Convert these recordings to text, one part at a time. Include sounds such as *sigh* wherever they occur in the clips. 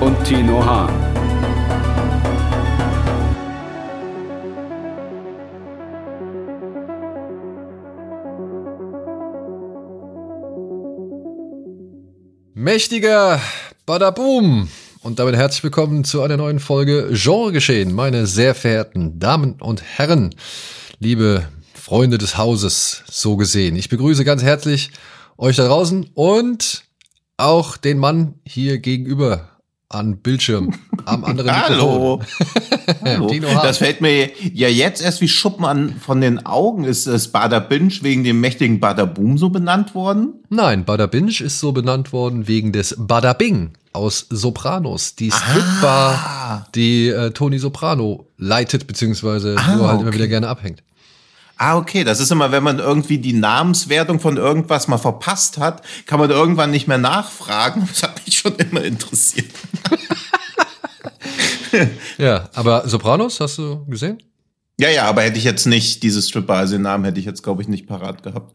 und Tino Hahn. Mächtiger Badaboom! Und damit herzlich willkommen zu einer neuen Folge Genregeschehen, meine sehr verehrten Damen und Herren, liebe Freunde des Hauses, so gesehen. Ich begrüße ganz herzlich euch da draußen und auch den Mann hier gegenüber an Bildschirm am anderen *laughs* Hallo. *laughs* Hallo. das fällt mir ja jetzt erst wie Schuppen an von den Augen. Ist das Bada Binge wegen dem mächtigen Bada Boom so benannt worden? Nein, Bada Binge ist so benannt worden wegen des Bada Bing aus Sopranos, die Stripbar, ah. die äh, Tony Soprano leitet, beziehungsweise ah, nur halt okay. immer wieder gerne abhängt. Ah, okay. Das ist immer, wenn man irgendwie die Namenswertung von irgendwas mal verpasst hat, kann man irgendwann nicht mehr nachfragen. Das hat mich schon immer interessiert. *laughs* ja, aber Sopranos hast du gesehen? Ja, ja, aber hätte ich jetzt nicht, dieses Stripper, also den Namen hätte ich jetzt, glaube ich, nicht parat gehabt.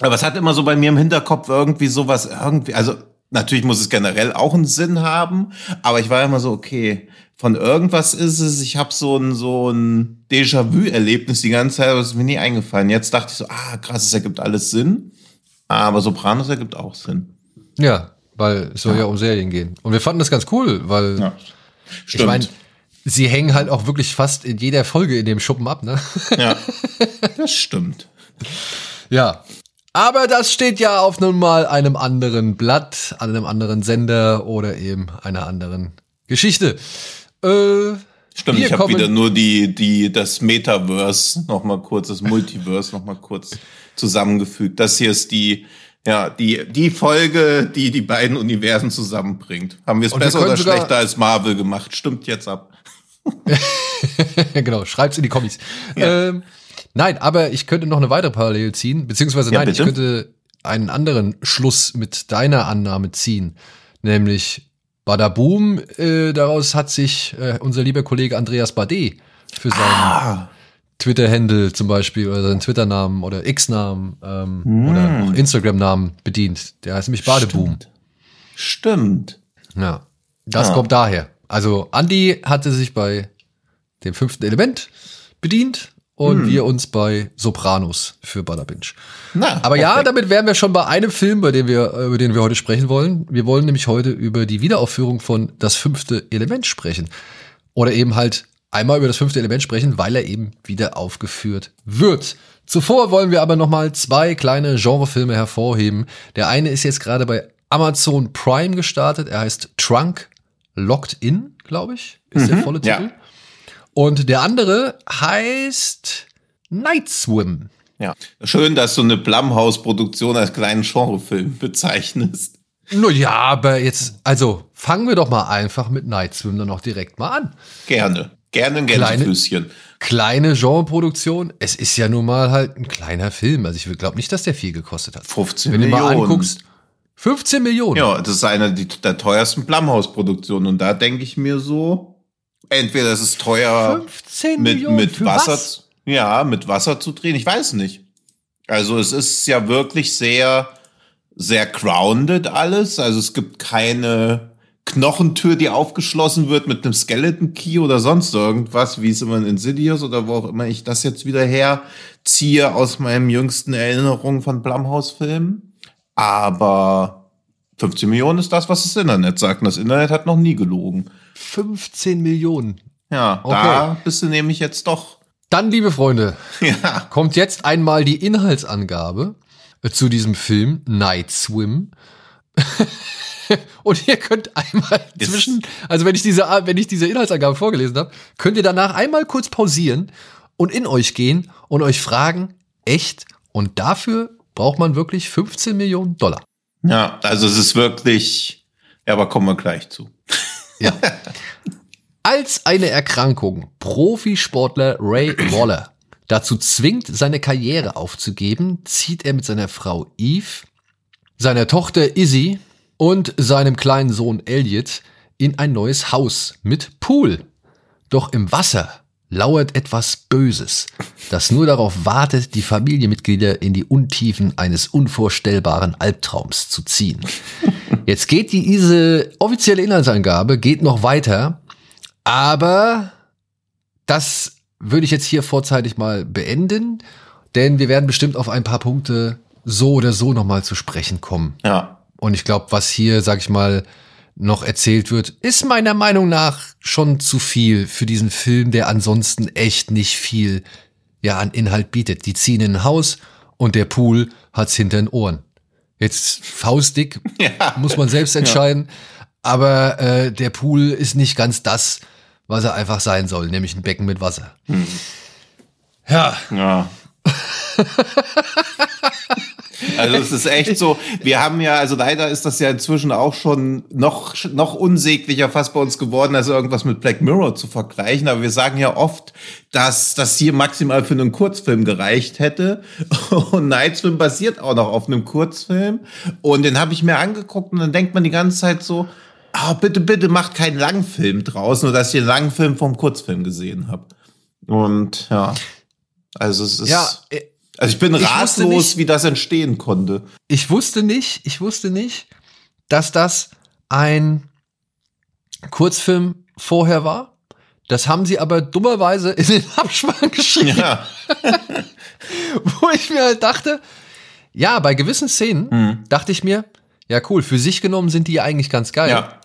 Aber es hat immer so bei mir im Hinterkopf irgendwie sowas, irgendwie, also natürlich muss es generell auch einen Sinn haben, aber ich war immer so, okay, von irgendwas ist es, ich habe so ein, so ein Déjà-vu-Erlebnis die ganze Zeit, aber es ist mir nie eingefallen. Jetzt dachte ich so, ah, krass, es ergibt alles Sinn, aber Sopranos ergibt auch Sinn. Ja, weil es soll ja. ja um Serien gehen. Und wir fanden das ganz cool, weil ja. ich meine, sie hängen halt auch wirklich fast in jeder Folge in dem Schuppen ab, ne? Ja, *laughs* das stimmt. Ja, aber das steht ja auf nun mal einem anderen Blatt, einem anderen Sender oder eben einer anderen Geschichte. Äh, Stimmt, ich habe wieder nur die, die, das Metaverse noch mal kurz, das Multiverse noch mal kurz zusammengefügt. Das hier ist die, ja, die, die Folge, die die beiden Universen zusammenbringt. Haben wir es besser oder schlechter als Marvel gemacht? Stimmt jetzt ab. *laughs* genau, schreibt's in die Kommis. Ja. Ähm, Nein, aber ich könnte noch eine weitere Parallele ziehen, beziehungsweise ja, nein, bitte? ich könnte einen anderen Schluss mit deiner Annahme ziehen, nämlich Badaboom, äh, daraus hat sich äh, unser lieber Kollege Andreas Bade für seinen ah. Twitter-Handle zum Beispiel oder seinen Twitter-Namen oder X-Namen ähm, mm. oder auch Instagram-Namen bedient. Der heißt nämlich Badeboom. Stimmt. Stimmt. Ja, das ja. kommt daher. Also Andy hatte sich bei dem fünften Element bedient und hm. wir uns bei Sopranos für Butterbinch. Na, Aber ja, okay. damit wären wir schon bei einem Film, bei dem wir, über den wir heute sprechen wollen. Wir wollen nämlich heute über die Wiederaufführung von Das fünfte Element sprechen. Oder eben halt einmal über das fünfte Element sprechen, weil er eben wieder aufgeführt wird. Zuvor wollen wir aber nochmal zwei kleine Genrefilme hervorheben. Der eine ist jetzt gerade bei Amazon Prime gestartet. Er heißt Trunk Locked In, glaube ich, ist mhm, der volle Titel. Ja. Und der andere heißt Night Swim. Ja, schön, dass du eine Blumhouse-Produktion als kleinen Genrefilm bezeichnest. Nur ja, aber jetzt, also fangen wir doch mal einfach mit Night Swim dann auch direkt mal an. Gerne. Gerne ein Gänsefüßchen. Kleine, kleine Genreproduktion. Es ist ja nun mal halt ein kleiner Film. Also ich glaube nicht, dass der viel gekostet hat. 15 Wenn Millionen. Wenn du mal anguckst, 15 Millionen. Ja, das ist eine der teuersten Blumhouse-Produktionen. Und da denke ich mir so, Entweder es ist teuer 15 mit, Millionen mit Wasser, was? ja, mit Wasser zu drehen. Ich weiß nicht. Also es ist ja wirklich sehr, sehr grounded alles. Also es gibt keine Knochentür, die aufgeschlossen wird mit einem Skeleton Key oder sonst irgendwas, wie es immer in Insidious oder wo auch immer ich das jetzt wieder herziehe aus meinem jüngsten Erinnerungen von Blumhouse-Filmen. Aber 15 Millionen ist das, was das Internet sagt. Und das Internet hat noch nie gelogen. 15 Millionen. Ja, okay. da bist du nämlich jetzt doch. Dann, liebe Freunde, ja. kommt jetzt einmal die Inhaltsangabe äh, zu diesem Film Night Swim. *laughs* Und ihr könnt einmal zwischen, also wenn ich diese, wenn ich diese Inhaltsangabe vorgelesen habe, könnt ihr danach einmal kurz pausieren und in euch gehen und euch fragen, echt? Und dafür braucht man wirklich 15 Millionen Dollar. Ja, also es ist wirklich, ja, aber kommen wir gleich zu. Ja. Als eine Erkrankung Profisportler Ray Waller dazu zwingt, seine Karriere aufzugeben, zieht er mit seiner Frau Eve, seiner Tochter Izzy und seinem kleinen Sohn Elliot in ein neues Haus mit Pool. Doch im Wasser lauert etwas Böses, das nur darauf wartet, die Familienmitglieder in die Untiefen eines unvorstellbaren Albtraums zu ziehen. Jetzt geht diese offizielle Inhaltsangabe, geht noch weiter aber das würde ich jetzt hier vorzeitig mal beenden, denn wir werden bestimmt auf ein paar Punkte so oder so nochmal zu sprechen kommen. Ja. Und ich glaube, was hier, sag ich mal, noch erzählt wird, ist meiner Meinung nach schon zu viel für diesen Film, der ansonsten echt nicht viel ja an Inhalt bietet. Die ziehen in ein Haus und der Pool hat's hinter den Ohren. Jetzt faustdick *laughs* ja. muss man selbst entscheiden, ja. aber äh, der Pool ist nicht ganz das, was er einfach sein soll, nämlich ein Becken mit Wasser. Hm. Ja. Ja. *laughs* Also es ist echt so, wir haben ja, also leider ist das ja inzwischen auch schon noch, noch unsäglicher fast bei uns geworden, als irgendwas mit Black Mirror zu vergleichen. Aber wir sagen ja oft, dass das hier maximal für einen Kurzfilm gereicht hätte. *laughs* Und Nightsfilm basiert auch noch auf einem Kurzfilm. Und den habe ich mir angeguckt und dann denkt man die ganze Zeit so, oh, bitte, bitte macht keinen Langfilm draus, nur dass ich den Langfilm vom Kurzfilm gesehen habe. Und ja, also es ist. Ja, also ich bin ich ratlos, nicht, wie das entstehen konnte. Ich wusste nicht, ich wusste nicht, dass das ein Kurzfilm vorher war. Das haben sie aber dummerweise in den *laughs* Abspann geschrieben. Ja. *laughs* Wo ich mir halt dachte, ja, bei gewissen Szenen hm. dachte ich mir, ja cool, für sich genommen sind die eigentlich ganz geil. Ja.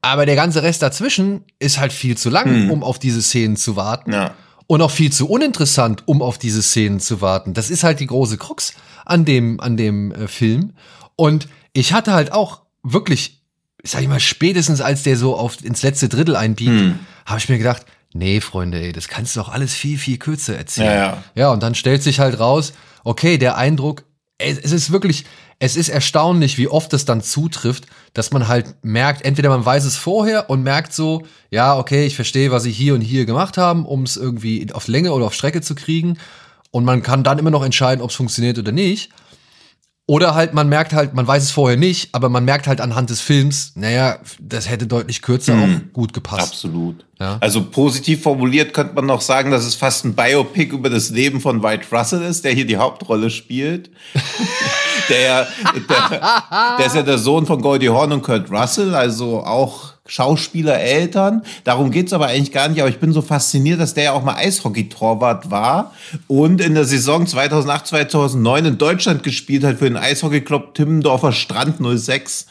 Aber der ganze Rest dazwischen ist halt viel zu lang, hm. um auf diese Szenen zu warten. Ja. Und auch viel zu uninteressant, um auf diese Szenen zu warten. Das ist halt die große Krux an dem, an dem äh, Film. Und ich hatte halt auch wirklich, sag ich mal, spätestens als der so auf ins letzte Drittel einbiegt, hm. habe ich mir gedacht, nee, Freunde, ey, das kannst du doch alles viel, viel kürzer erzählen. Ja, ja. ja, und dann stellt sich halt raus, okay, der Eindruck, es, es ist wirklich, es ist erstaunlich, wie oft es dann zutrifft, dass man halt merkt, entweder man weiß es vorher und merkt so, ja, okay, ich verstehe, was sie hier und hier gemacht haben, um es irgendwie auf Länge oder auf Strecke zu kriegen. Und man kann dann immer noch entscheiden, ob es funktioniert oder nicht. Oder halt, man merkt halt, man weiß es vorher nicht, aber man merkt halt anhand des Films, naja, das hätte deutlich kürzer mhm. auch gut gepasst. Absolut. Ja? Also positiv formuliert könnte man noch sagen, dass es fast ein Biopic über das Leben von White Russell ist, der hier die Hauptrolle spielt. *laughs* der, der, der ist ja der Sohn von Goldie Horn und Kurt Russell, also auch Schauspielereltern. Darum geht's aber eigentlich gar nicht. Aber ich bin so fasziniert, dass der ja auch mal Eishockey-Torwart war und in der Saison 2008, 2009 in Deutschland gespielt hat für den Eishockey-Club Timmendorfer Strand 06.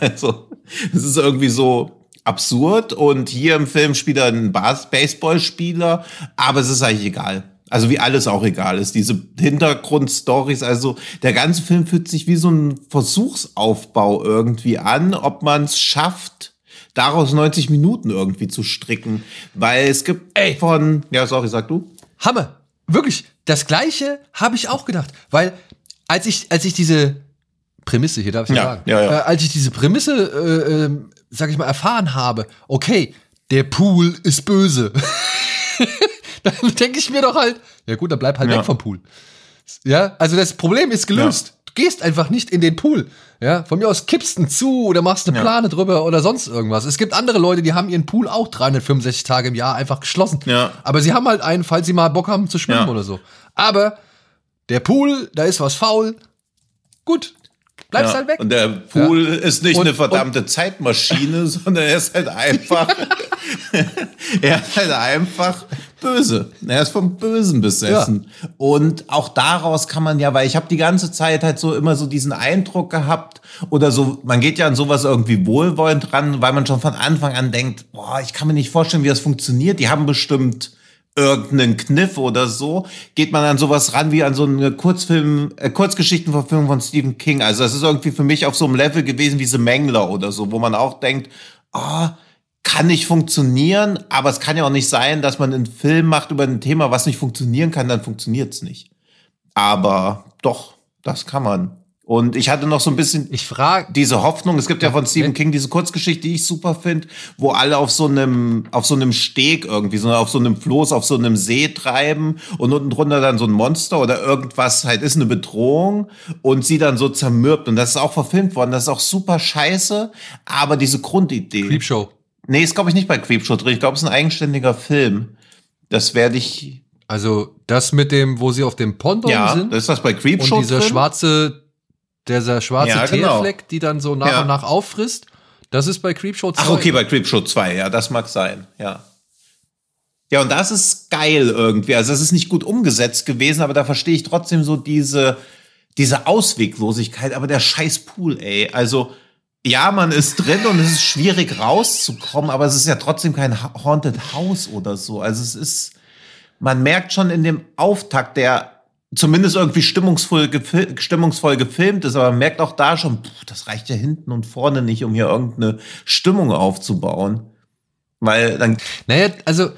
Also, es ist irgendwie so absurd. Und hier im Film spielt er einen Baseballspieler, aber es ist eigentlich egal. Also wie alles auch egal ist. Diese Hintergrundstories, also der ganze Film fühlt sich wie so ein Versuchsaufbau irgendwie an, ob man es schafft, daraus 90 Minuten irgendwie zu stricken. Weil es gibt Ey. von, ja, sorry, sag du. Hammer. Wirklich. Das gleiche habe ich auch gedacht. Weil als ich, als ich diese Prämisse, hier darf ich ja, sagen, ja, ja. Äh, als ich diese Prämisse, äh, äh, sag ich mal, erfahren habe, okay, der Pool ist böse. *laughs* *laughs* dann denke ich mir doch halt, ja gut, dann bleib halt ja. weg vom Pool. Ja, also das Problem ist gelöst. Ja. Du gehst einfach nicht in den Pool. Ja, von mir aus kippst einen zu oder machst eine Plane drüber oder sonst irgendwas. Es gibt andere Leute, die haben ihren Pool auch 365 Tage im Jahr einfach geschlossen. Ja. Aber sie haben halt einen, falls sie mal Bock haben zu schwimmen oder so. Aber der Pool, da ist was faul. Gut, bleibst ja, halt weg. Und der Pool ja. ist nicht und, eine verdammte Zeitmaschine, *laughs* sondern er ist halt einfach, *laughs* er ist halt einfach böse. Er ist vom Bösen besessen. Ja. Und auch daraus kann man ja, weil ich habe die ganze Zeit halt so immer so diesen Eindruck gehabt oder so, man geht ja an sowas irgendwie wohlwollend dran, weil man schon von Anfang an denkt, boah, ich kann mir nicht vorstellen, wie das funktioniert. Die haben bestimmt irgendeinen Kniff oder so, geht man an sowas ran wie an so eine Kurzfilm, äh, Kurzgeschichtenverfilmung von Stephen King. Also das ist irgendwie für mich auf so einem Level gewesen wie The Mangler oder so, wo man auch denkt, ah, oh, kann nicht funktionieren, aber es kann ja auch nicht sein, dass man einen Film macht über ein Thema, was nicht funktionieren kann, dann funktioniert es nicht. Aber doch, das kann man. Und ich hatte noch so ein bisschen ich frage diese Hoffnung. Es gibt ja von Stephen King diese Kurzgeschichte, die ich super finde, wo alle auf so einem auf so einem Steg irgendwie, so auf so einem Floß, auf so einem See treiben und unten drunter dann so ein Monster oder irgendwas halt ist eine Bedrohung und sie dann so zermürbt. Und das ist auch verfilmt worden. Das ist auch super scheiße. Aber diese Grundidee. Creepshow. Nee, ist glaube ich nicht bei Creepshow drin. Ich glaube, es ist ein eigenständiger Film. Das werde ich. Also das mit dem, wo sie auf dem Ponton ja, sind. das ist das bei Creepshow Und dieser drin? schwarze dieser schwarze Ja, genau. Teerfleck, die dann so nach Ja. und nach auffrisst. Das ist bei Creepshow 2. Ach, okay, bei Creepshow 2, ja, das mag sein, ja. Ja, und das ist geil irgendwie. Also, es ist nicht gut umgesetzt gewesen, aber da verstehe ich trotzdem so diese, diese Ausweglosigkeit. Aber der scheiß Pool, ey. Also, ja, man ist drin und es ist schwierig rauszukommen, aber es ist ja trotzdem kein Ha- Haunted House oder so. Also, es ist, man merkt schon in dem Auftakt, der zumindest irgendwie stimmungsvoll, gefil stimmungsvoll gefilmt ist, aber man merkt auch da schon, pff, das reicht ja hinten und vorne nicht, um hier irgendeine Stimmung aufzubauen. Weil dann, Naja, also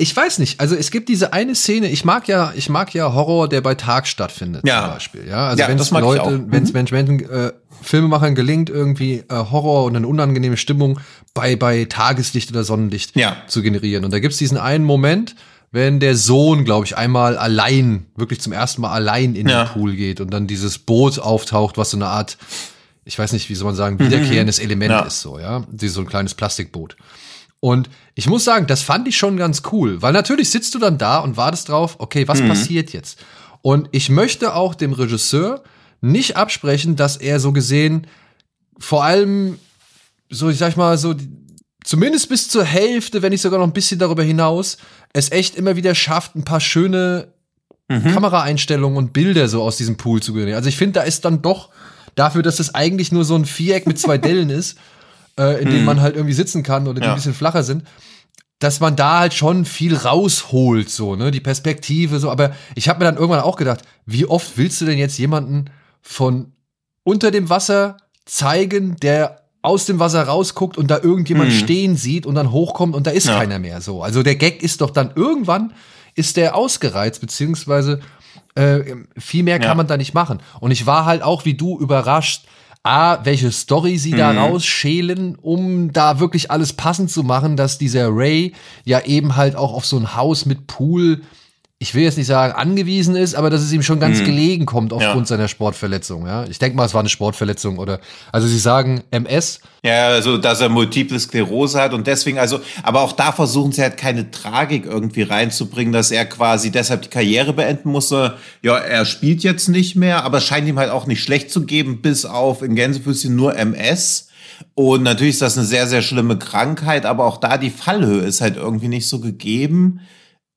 ich weiß nicht. Also es gibt diese eine Szene. Ich mag ja, ich mag ja Horror, der bei Tag stattfindet Ja. zum Beispiel. Ja, also Ja, wenn das es Leute. Mhm. wenn es Menschen, äh, Filmemachern gelingt, irgendwie äh, Horror und eine unangenehme Stimmung bei bei Tageslicht oder Sonnenlicht Ja. zu generieren. Und da gibt's diesen einen Moment, wenn der Sohn, glaube ich, einmal allein, wirklich zum ersten Mal allein in Ja. den Pool geht und dann dieses Boot auftaucht, was so eine Art, ich weiß nicht, wie soll man sagen, wiederkehrendes Element Mhm. Ja. ist, so, ja. Dieses so ein kleines Plastikboot. Und ich muss sagen, das fand ich schon ganz cool, weil natürlich sitzt du dann da und wartest drauf, okay, was Mhm. passiert jetzt? Und ich möchte auch dem Regisseur nicht absprechen, dass er so gesehen vor allem so, ich sag mal, so die- zumindest bis zur Hälfte, wenn nicht sogar noch ein bisschen darüber hinaus, es echt immer wieder schafft, ein paar schöne Kameraeinstellungen und Bilder so aus diesem Pool zu generieren. Also ich finde, da ist dann doch dafür, dass es eigentlich nur so ein Viereck mit zwei *laughs* Dellen ist, äh, in dem man halt irgendwie sitzen kann oder die Ja. ein bisschen flacher sind, dass man da halt schon viel rausholt, so, ne, die Perspektive, so. Aber ich habe mir dann irgendwann auch gedacht, wie oft willst du denn jetzt jemanden von unter dem Wasser zeigen, der aus dem Wasser rausguckt und da irgendjemand stehen sieht und dann hochkommt und da ist Mhm. Ja. keiner mehr so. Also der Gag ist doch dann irgendwann ist der ausgereizt, beziehungsweise äh, viel mehr kann Ja. man da nicht machen. Und ich war halt auch wie du überrascht, A, welche Story sie da Mhm. rausschälen, um da wirklich alles passend zu machen, dass dieser Ray ja eben halt auch auf so ein Haus mit Pool, ich will jetzt nicht sagen angewiesen ist, aber dass es ihm schon ganz gelegen kommt aufgrund Mhm. Ja. seiner Sportverletzung. Ja, ich denke mal, es war eine Sportverletzung oder also sie sagen MS. ja, also, dass er Multiple Sklerose hat und deswegen, also, aber auch da versuchen sie halt keine Tragik irgendwie reinzubringen, dass er quasi deshalb die Karriere beenden musste. Ja, er spielt jetzt nicht mehr, aber es scheint ihm halt auch nicht schlecht zu geben, bis auf in Gänsefüßchen nur MS. Und natürlich ist das eine sehr, sehr schlimme Krankheit, aber auch da die Fallhöhe ist halt irgendwie nicht so gegeben,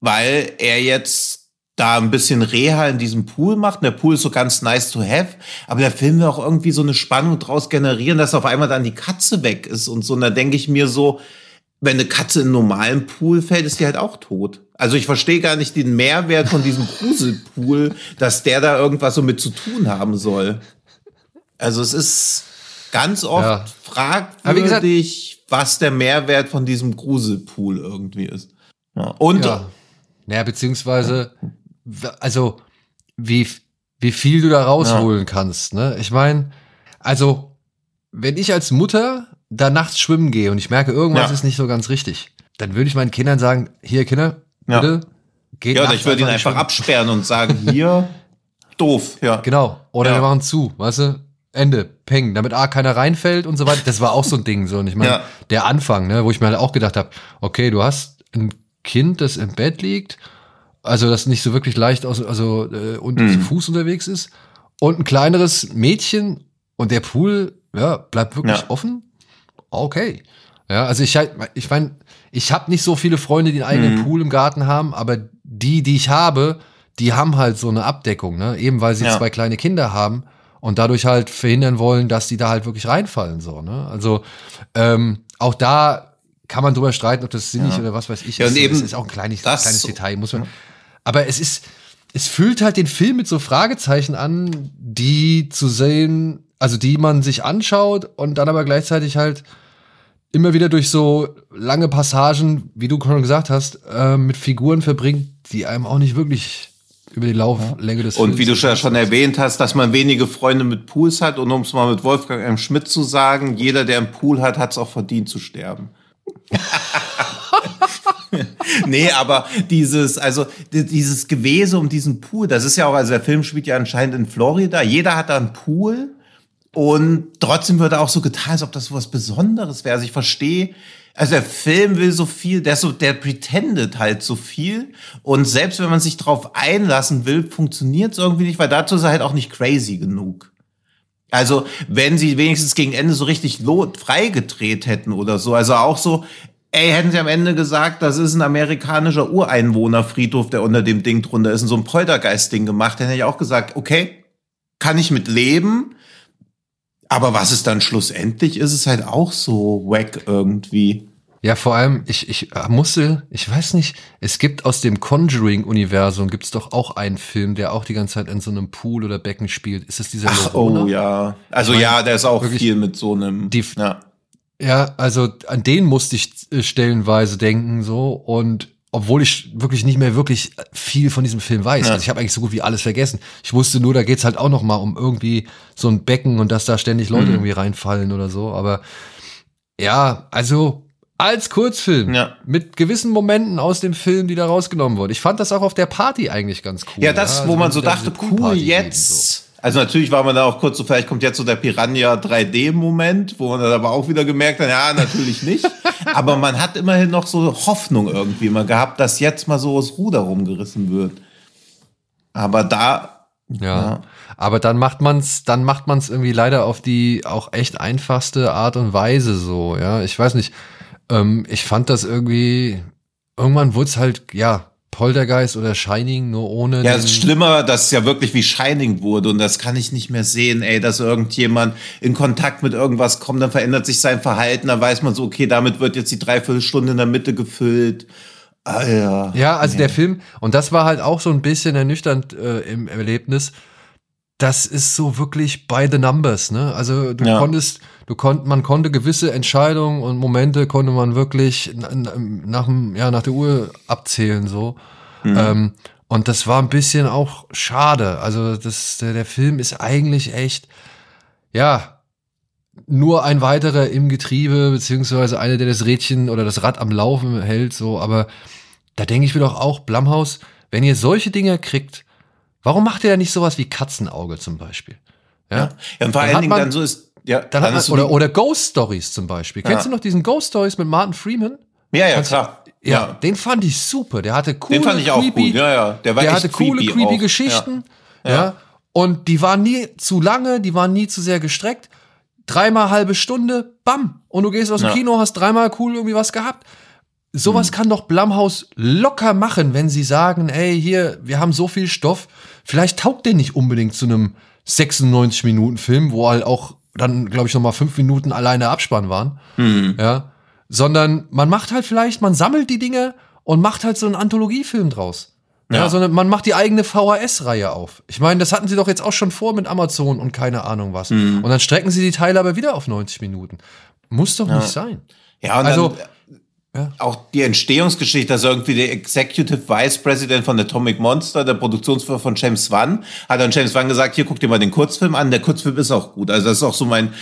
weil er jetzt da ein bisschen Reha in diesem Pool macht. Und der Pool ist so ganz nice to have, aber der Film will auch irgendwie so eine Spannung draus generieren, dass auf einmal dann die Katze weg ist und so. Und da denke ich mir so, wenn eine Katze in einen normalen Pool fällt, ist die halt auch tot. Also ich verstehe gar nicht den Mehrwert von diesem *laughs* Gruselpool, dass der da irgendwas so mit zu tun haben soll. Also es ist ganz oft Ja. fragwürdig, gesagt- was der Mehrwert von diesem Gruselpool irgendwie ist. Ja. Und Ja. Naja, beziehungsweise, also, wie, wie viel du da rausholen kannst, ne? Ich meine, also, wenn ich als Mutter da nachts schwimmen gehe und ich merke, irgendwas Ja. ist nicht so ganz richtig, dann würde ich meinen Kindern sagen, hier, Kinder, Ja. bitte, geht Ja, oder ich würde ihn einfach schwimmen. absperren und sagen, *laughs* hier, doof, ja. Genau. Oder Ja. wir machen zu, weißt du? Ende, peng, damit A keiner reinfällt und so weiter. Das war auch so ein Ding so. Und ich meine, Ja. der Anfang, ne, wo ich mir halt auch gedacht habe, okay, du hast ein Kind, das im Bett liegt, also das nicht so wirklich leicht aus, also äh, unter Mhm. zu Fuß unterwegs ist, und ein kleineres Mädchen und der Pool, ja, bleibt wirklich Ja. offen. Okay. Ja, also ich, ich meine, ich habe nicht so viele Freunde, die einen eigenen Mhm. Pool im Garten haben, aber die, die ich habe, die haben halt so eine Abdeckung, ne? Eben weil sie Ja. zwei kleine Kinder haben und dadurch halt verhindern wollen, dass die da halt wirklich reinfallen, so, ne? Also ähm, auch da kann man drüber streiten, ob das sinnig oder was weiß ich Ja, ist. und So, eben das ist auch ein kleines, kleines so- Detail, muss man. Aber es ist, es füllt halt den Film mit so Fragezeichen an, die zu sehen, also die man sich anschaut und dann aber gleichzeitig halt immer wieder durch so lange Passagen, wie du schon gesagt hast, äh, mit Figuren verbringt, die einem auch nicht wirklich über die Lauflänge des Und Films wie du ja schon erwähnt hast, dass man wenige Freunde mit Pools hat und um es mal mit Wolfgang M. Schmidt zu sagen, jeder, der einen Pool hat, hat es auch verdient zu sterben. *laughs* nee, aber dieses, also dieses Gewese um diesen Pool, das ist ja auch, also der Film spielt ja anscheinend in Florida. Jeder hat da einen Pool und trotzdem wird er auch so getan, als ob das so was Besonderes wäre. Also ich verstehe, also der Film will so viel, der so, der pretendet halt so viel. Und selbst wenn man sich drauf einlassen will, funktioniert es irgendwie nicht, weil dazu ist er halt auch nicht crazy genug. Also, wenn sie wenigstens gegen Ende so richtig freigedreht hätten oder so, also auch so, ey, hätten sie am Ende gesagt, das ist ein amerikanischer Ureinwohnerfriedhof, der unter dem Ding drunter ist und so ein Poltergeist-Ding gemacht, dann hätte ich auch gesagt, okay, kann ich mit leben, aber was es dann schlussendlich ist, ist halt auch so wack irgendwie. Ja, vor allem, ich, ich musste, ich weiß nicht, es gibt aus dem Conjuring-Universum, gibt es doch auch einen Film, der auch die ganze Zeit in so einem Pool oder Becken spielt. Ist es dieser Ach, Oh ja. Also ja, der ist auch viel mit so einem. Die, ja. ja, also an den musste ich äh, stellenweise denken, so. Und obwohl ich wirklich nicht mehr wirklich viel von diesem Film weiß. Ja. Also ich habe eigentlich so gut wie alles vergessen. Ich wusste nur, da geht's halt auch noch mal um irgendwie so ein Becken und dass da ständig Leute mhm. irgendwie reinfallen oder so. Aber ja, also als Kurzfilm ja. mit gewissen Momenten aus dem Film, die da rausgenommen wurden. Ich fand das auch auf der Party eigentlich ganz cool. Ja, das, ja, wo also man so dachte, cool, jetzt also natürlich war man da auch kurz so, vielleicht kommt jetzt so der Piranha 3D-Moment, wo man dann aber auch wieder gemerkt hat, ja, natürlich nicht. *laughs* aber man hat immerhin noch so Hoffnung irgendwie mal gehabt, dass jetzt mal so das Ruder rumgerissen wird. Aber da. Ja. ja. Aber dann macht man's, dann macht man's irgendwie leider auf die auch echt einfachste Art und Weise so, ja. Ich weiß nicht. Ähm, ich fand das irgendwie, irgendwann wurde es halt, ja, Poltergeist oder Shining nur ohne. Ja, es ist schlimmer, dass es ja wirklich wie Shining wurde und das kann ich nicht mehr sehen, ey, dass irgendjemand in Kontakt mit irgendwas kommt, dann verändert sich sein Verhalten, dann weiß man so, okay, damit wird jetzt die Dreiviertelstunde in der Mitte gefüllt. Ah, ja. ja, also ja. der Film, und das war halt auch so ein bisschen ernüchternd äh, im Erlebnis, das ist so wirklich by the numbers, ne? Also du ja. konntest, du konnt, man konnte gewisse Entscheidungen und Momente konnte man wirklich nach, ja, nach der Uhr abzählen, so. Mhm. Ähm, und das war ein bisschen auch schade. Also das, der, der Film ist eigentlich echt, ja, nur ein weiterer im Getriebe, beziehungsweise einer, der das Rädchen oder das Rad am Laufen hält, so. Aber da denke ich mir doch auch, Blumhaus, wenn ihr solche Dinge kriegt, Warum macht er nicht sowas wie Katzenauge zum Beispiel? Ja, ja. und vor allen Dingen dann so ist, ja, dann, hat man, oder, oder Ghost Stories zum Beispiel. Ja. Kennst du noch diesen Ghost Stories mit Martin Freeman? Ja, ja, klar. Ja, ja, den fand ich super. Der hatte coole, den fand ich auch creepy, gut. Ja, ja. Der, war der hatte coole, creepy, creepy Geschichten. Ja. ja. Und die waren nie zu lange, die waren nie zu sehr gestreckt. Dreimal halbe Stunde, bam. Und du gehst aus dem Kino, hast dreimal cool irgendwie was gehabt. Sowas hm. kann doch Blumhaus locker machen, wenn sie sagen, ey, hier, wir haben so viel Stoff. Vielleicht taugt der nicht unbedingt zu einem 96 Minuten Film, wo halt auch dann, glaube ich, noch mal fünf Minuten alleine Abspann waren. Hm. Ja. Sondern man macht halt vielleicht, man sammelt die Dinge und macht halt so einen Anthologiefilm draus. Ja, ja sondern man macht die eigene VHS-Reihe auf. Ich meine, das hatten sie doch jetzt auch schon vor mit Amazon und keine Ahnung was. Hm. Und dann strecken sie die Teile aber wieder auf 90 Minuten. Muss doch ja. nicht sein. Ja, also, dann, ja. Auch die Entstehungsgeschichte, also irgendwie der Executive Vice President von Atomic Monster, der Produktionsführer von James Wan, hat dann James Wan gesagt, hier guckt ihr mal den Kurzfilm an, der Kurzfilm ist auch gut. Also das ist auch so mein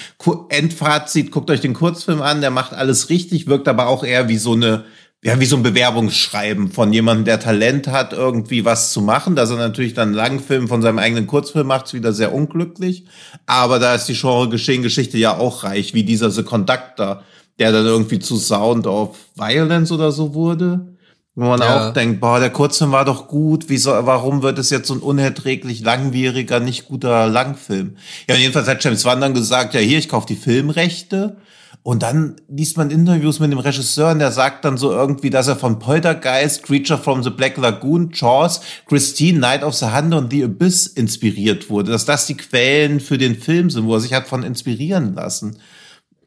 Endfazit, guckt euch den Kurzfilm an, der macht alles richtig, wirkt aber auch eher wie so eine, ja, wie so ein Bewerbungsschreiben von jemandem, der Talent hat, irgendwie was zu machen. Dass er natürlich dann einen Langfilm von seinem eigenen Kurzfilm macht, ist wieder sehr unglücklich. Aber da ist die Genre Geschehen Geschichte ja auch reich, wie dieser The Conductor der dann irgendwie zu Sound of Violence oder so wurde. Wo man ja. auch denkt, boah, der Kurzfilm war doch gut, wieso, warum wird es jetzt so ein unerträglich langwieriger, nicht guter Langfilm? Ja, und jedenfalls hat James Wan dann gesagt, ja, hier, ich kaufe die Filmrechte. Und dann liest man Interviews mit dem Regisseur und der sagt dann so irgendwie, dass er von Poltergeist, Creature from the Black Lagoon, Jaws, Christine, Night of the Hunter und The Abyss inspiriert wurde. Dass das die Quellen für den Film sind, wo er sich hat von inspirieren lassen.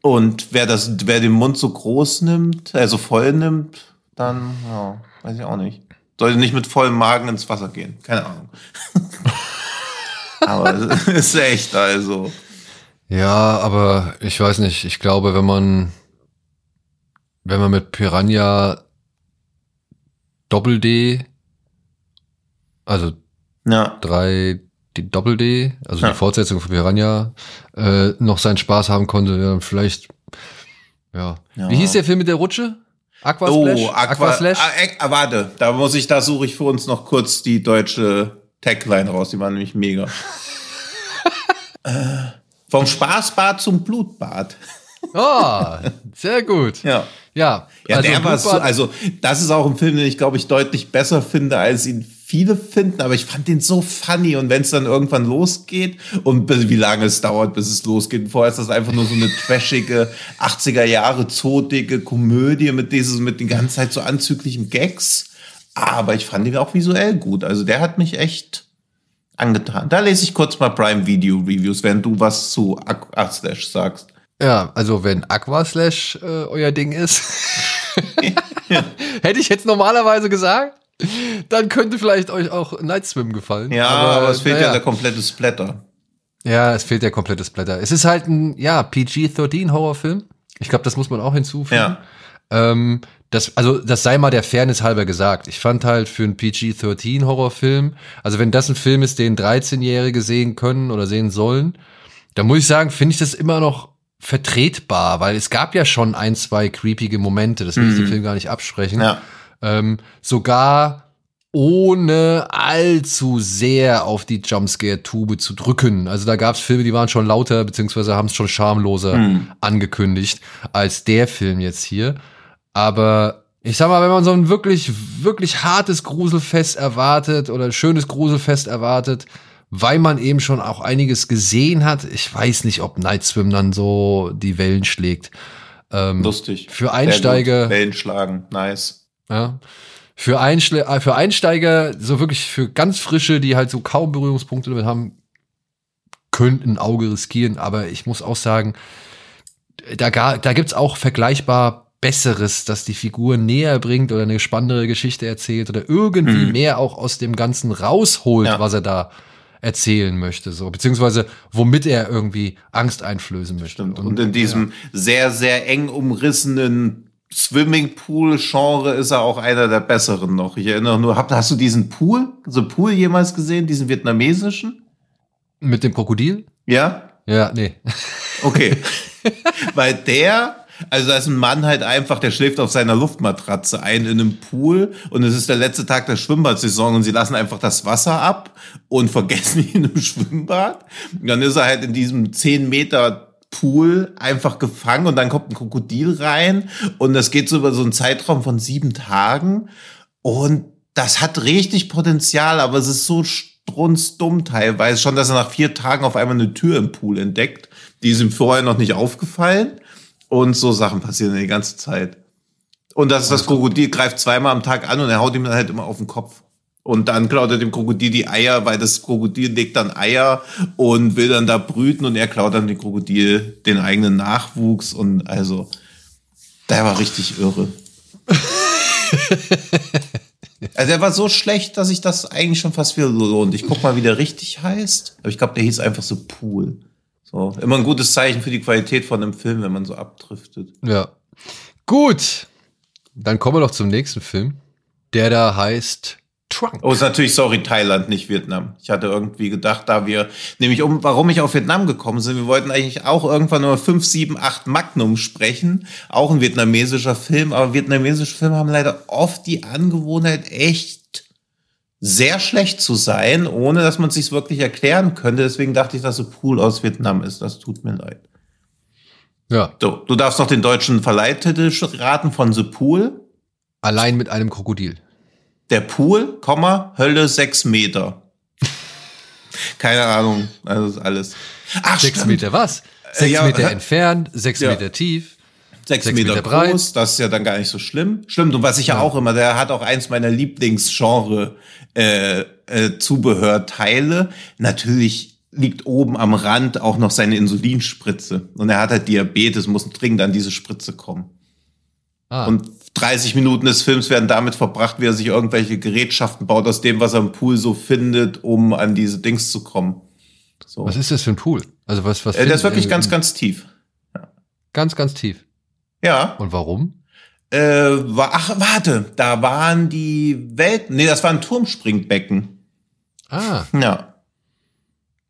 Und wer das, wer den Mund so groß nimmt, also voll nimmt, dann, ja, weiß ich auch nicht. Sollte nicht mit vollem Magen ins Wasser gehen. Keine Ahnung. *laughs* aber es ist echt, also. Ja, aber ich weiß nicht. Ich glaube, wenn man, wenn man mit Piranha Doppel D, also ja. 3 die Doppel-D, also ja. die Fortsetzung von Piranha, äh, noch seinen Spaß haben konnte. Ja, vielleicht, ja. ja. Wie hieß der Film mit der Rutsche? Aquasplash? Oh, Aqua, Aquaslash? Ah, ah, warte, da muss ich, da suche ich für uns noch kurz die deutsche Tagline raus. Die war nämlich mega. *laughs* äh, vom Spaßbad zum Blutbad. Oh, sehr gut. Ja. Ja, ja also, der war so, also das ist auch ein Film, den ich glaube ich deutlich besser finde, als ihn viele finden, aber ich fand den so funny und wenn es dann irgendwann losgeht und wie lange es dauert, bis es losgeht. Vorher ist das einfach nur so eine trashige *laughs* 80er Jahre zotige Komödie mit dieses mit den ganzen Zeit so anzüglichen Gags, aber ich fand ihn auch visuell gut. Also der hat mich echt angetan. Da lese ich kurz mal Prime Video Reviews, wenn du was zu Aquaslash sagst. Ja, also wenn Aquaslash äh, euer Ding ist, *laughs* *laughs* hätte ich jetzt normalerweise gesagt, *laughs* dann könnte vielleicht euch auch Night Swim gefallen. Ja, aber, aber es fehlt ja. ja der komplette Splatter. Ja, es fehlt der komplette Splatter. Es ist halt ein, ja, PG-13 Horrorfilm. Ich glaube, das muss man auch hinzufügen. Ja. Ähm, das, also, das sei mal der Fairness halber gesagt. Ich fand halt für einen PG-13 Horrorfilm, also wenn das ein Film ist, den 13-Jährige sehen können oder sehen sollen, dann muss ich sagen, finde ich das immer noch vertretbar, weil es gab ja schon ein, zwei creepige Momente, das will ich mhm. dem Film gar nicht absprechen. Ja. Ähm, sogar ohne allzu sehr auf die Jumpscare-Tube zu drücken. Also da gab es Filme, die waren schon lauter, beziehungsweise haben es schon schamloser mhm. angekündigt als der Film jetzt hier. Aber ich sag mal, wenn man so ein wirklich, wirklich hartes Gruselfest erwartet oder ein schönes Gruselfest erwartet, weil man eben schon auch einiges gesehen hat. Ich weiß nicht, ob Night Swim dann so die Wellen schlägt. Ähm, Lustig. Für Einsteiger. Wellen schlagen, nice. Ja. Für, Einschle äh, für Einsteiger, so wirklich für ganz frische, die halt so kaum Berührungspunkte damit haben, könnten ein Auge riskieren. Aber ich muss auch sagen, da, da gibt's auch vergleichbar Besseres, das die Figur näher bringt oder eine spannendere Geschichte erzählt oder irgendwie mhm. mehr auch aus dem Ganzen rausholt, ja. was er da erzählen möchte, so, beziehungsweise womit er irgendwie Angst einflößen möchte. Und, und in diesem ja. sehr, sehr eng umrissenen Swimmingpool-Genre ist er auch einer der besseren noch. Ich erinnere nur, hast du diesen Pool, so Pool jemals gesehen, diesen vietnamesischen? Mit dem Krokodil? Ja? Ja, nee. Okay. *laughs* Weil der also da ist ein Mann halt einfach, der schläft auf seiner Luftmatratze ein in einem Pool und es ist der letzte Tag der Schwimmbadsaison und sie lassen einfach das Wasser ab und vergessen ihn im Schwimmbad. Und dann ist er halt in diesem 10 Meter Pool einfach gefangen und dann kommt ein Krokodil rein und das geht so über so einen Zeitraum von sieben Tagen und das hat richtig Potenzial, aber es ist so strunzdumm teilweise schon, dass er nach vier Tagen auf einmal eine Tür im Pool entdeckt. Die ist ihm vorher noch nicht aufgefallen. Und so Sachen passieren die ganze Zeit. Und das, das Krokodil greift zweimal am Tag an und er haut ihm dann halt immer auf den Kopf. Und dann klaut er dem Krokodil die Eier, weil das Krokodil legt dann Eier und will dann da brüten und er klaut dann dem Krokodil den eigenen Nachwuchs und also, der war richtig irre. *laughs* also der war so schlecht, dass ich das eigentlich schon fast wieder lohnt. Ich guck mal, wie der richtig heißt. Aber ich glaube, der hieß einfach so Pool. So, immer ein gutes Zeichen für die Qualität von einem Film, wenn man so abdriftet. Ja. Gut. Dann kommen wir noch zum nächsten Film. Der da heißt Trunk. Oh, ist natürlich, sorry, Thailand, nicht Vietnam. Ich hatte irgendwie gedacht, da wir, nämlich um, warum ich auf Vietnam gekommen sind, wir wollten eigentlich auch irgendwann über 5, 7, 8 Magnum sprechen. Auch ein vietnamesischer Film, aber vietnamesische Filme haben leider oft die Angewohnheit, echt sehr schlecht zu sein, ohne dass man es sich wirklich erklären könnte. Deswegen dachte ich, dass so Pool aus Vietnam ist. Das tut mir leid. Ja. So, du darfst noch den deutschen Verleihtitel raten von The Pool. Allein mit einem Krokodil. Der Pool, Komma, Hölle sechs Meter. Keine Ahnung, also alles. Ach, sechs stimmt. Meter was? Sechs ja, Meter entfernt, sechs ja. Meter tief. Sechs, Sechs Meter, Meter breit. groß, das ist ja dann gar nicht so schlimm. Stimmt, und was ich ja, ja auch immer, der hat auch eins meiner Lieblingsgenre äh, äh, Zubehörteile. Natürlich liegt oben am Rand auch noch seine Insulinspritze. Und er hat halt Diabetes, muss dringend an diese Spritze kommen. Ah. Und 30 Minuten des Films werden damit verbracht, wie er sich irgendwelche Gerätschaften baut aus dem, was er im Pool so findet, um an diese Dings zu kommen. So. Was ist das für ein Pool? Also was, was? Äh, der ist wirklich ganz, ganz tief. Ja. Ganz, ganz tief. Ja. Und warum? Äh, war, ach, warte, da waren die Welt, nee, das war ein Turmspringbecken. Ah. Ja.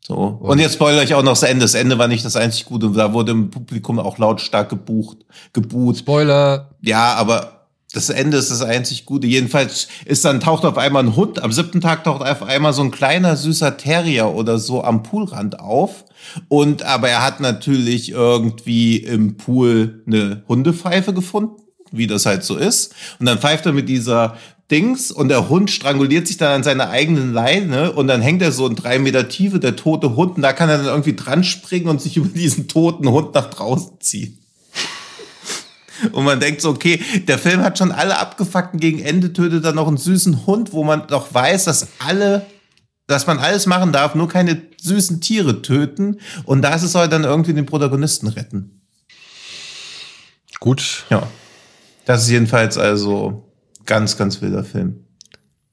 So. Und, und jetzt spoilere ich auch noch das Ende. Das Ende war nicht das einzig Gute. Da wurde im Publikum auch lautstark gebucht, gebucht. Spoiler. Ja, aber das Ende ist das einzig Gute. Jedenfalls ist dann taucht auf einmal ein Hund. Am siebten Tag taucht auf einmal so ein kleiner süßer Terrier oder so am Poolrand auf. Und aber er hat natürlich irgendwie im Pool eine Hundepfeife gefunden, wie das halt so ist. Und dann pfeift er mit dieser Dings und der Hund stranguliert sich dann an seiner eigenen Leine und dann hängt er so in drei Meter Tiefe, der tote Hund, und da kann er dann irgendwie dran springen und sich über diesen toten Hund nach draußen ziehen. *laughs* Und man denkt so, okay, der Film hat schon alle abgefuckten gegen Ende, tötet dann noch einen süßen Hund, wo man doch weiß, dass alle, dass man alles machen darf, nur keine süßen Tiere töten. Und da ist es soll dann irgendwie den Protagonisten retten. Gut. Ja. Das ist jedenfalls also Ganz, ganz wilder Film.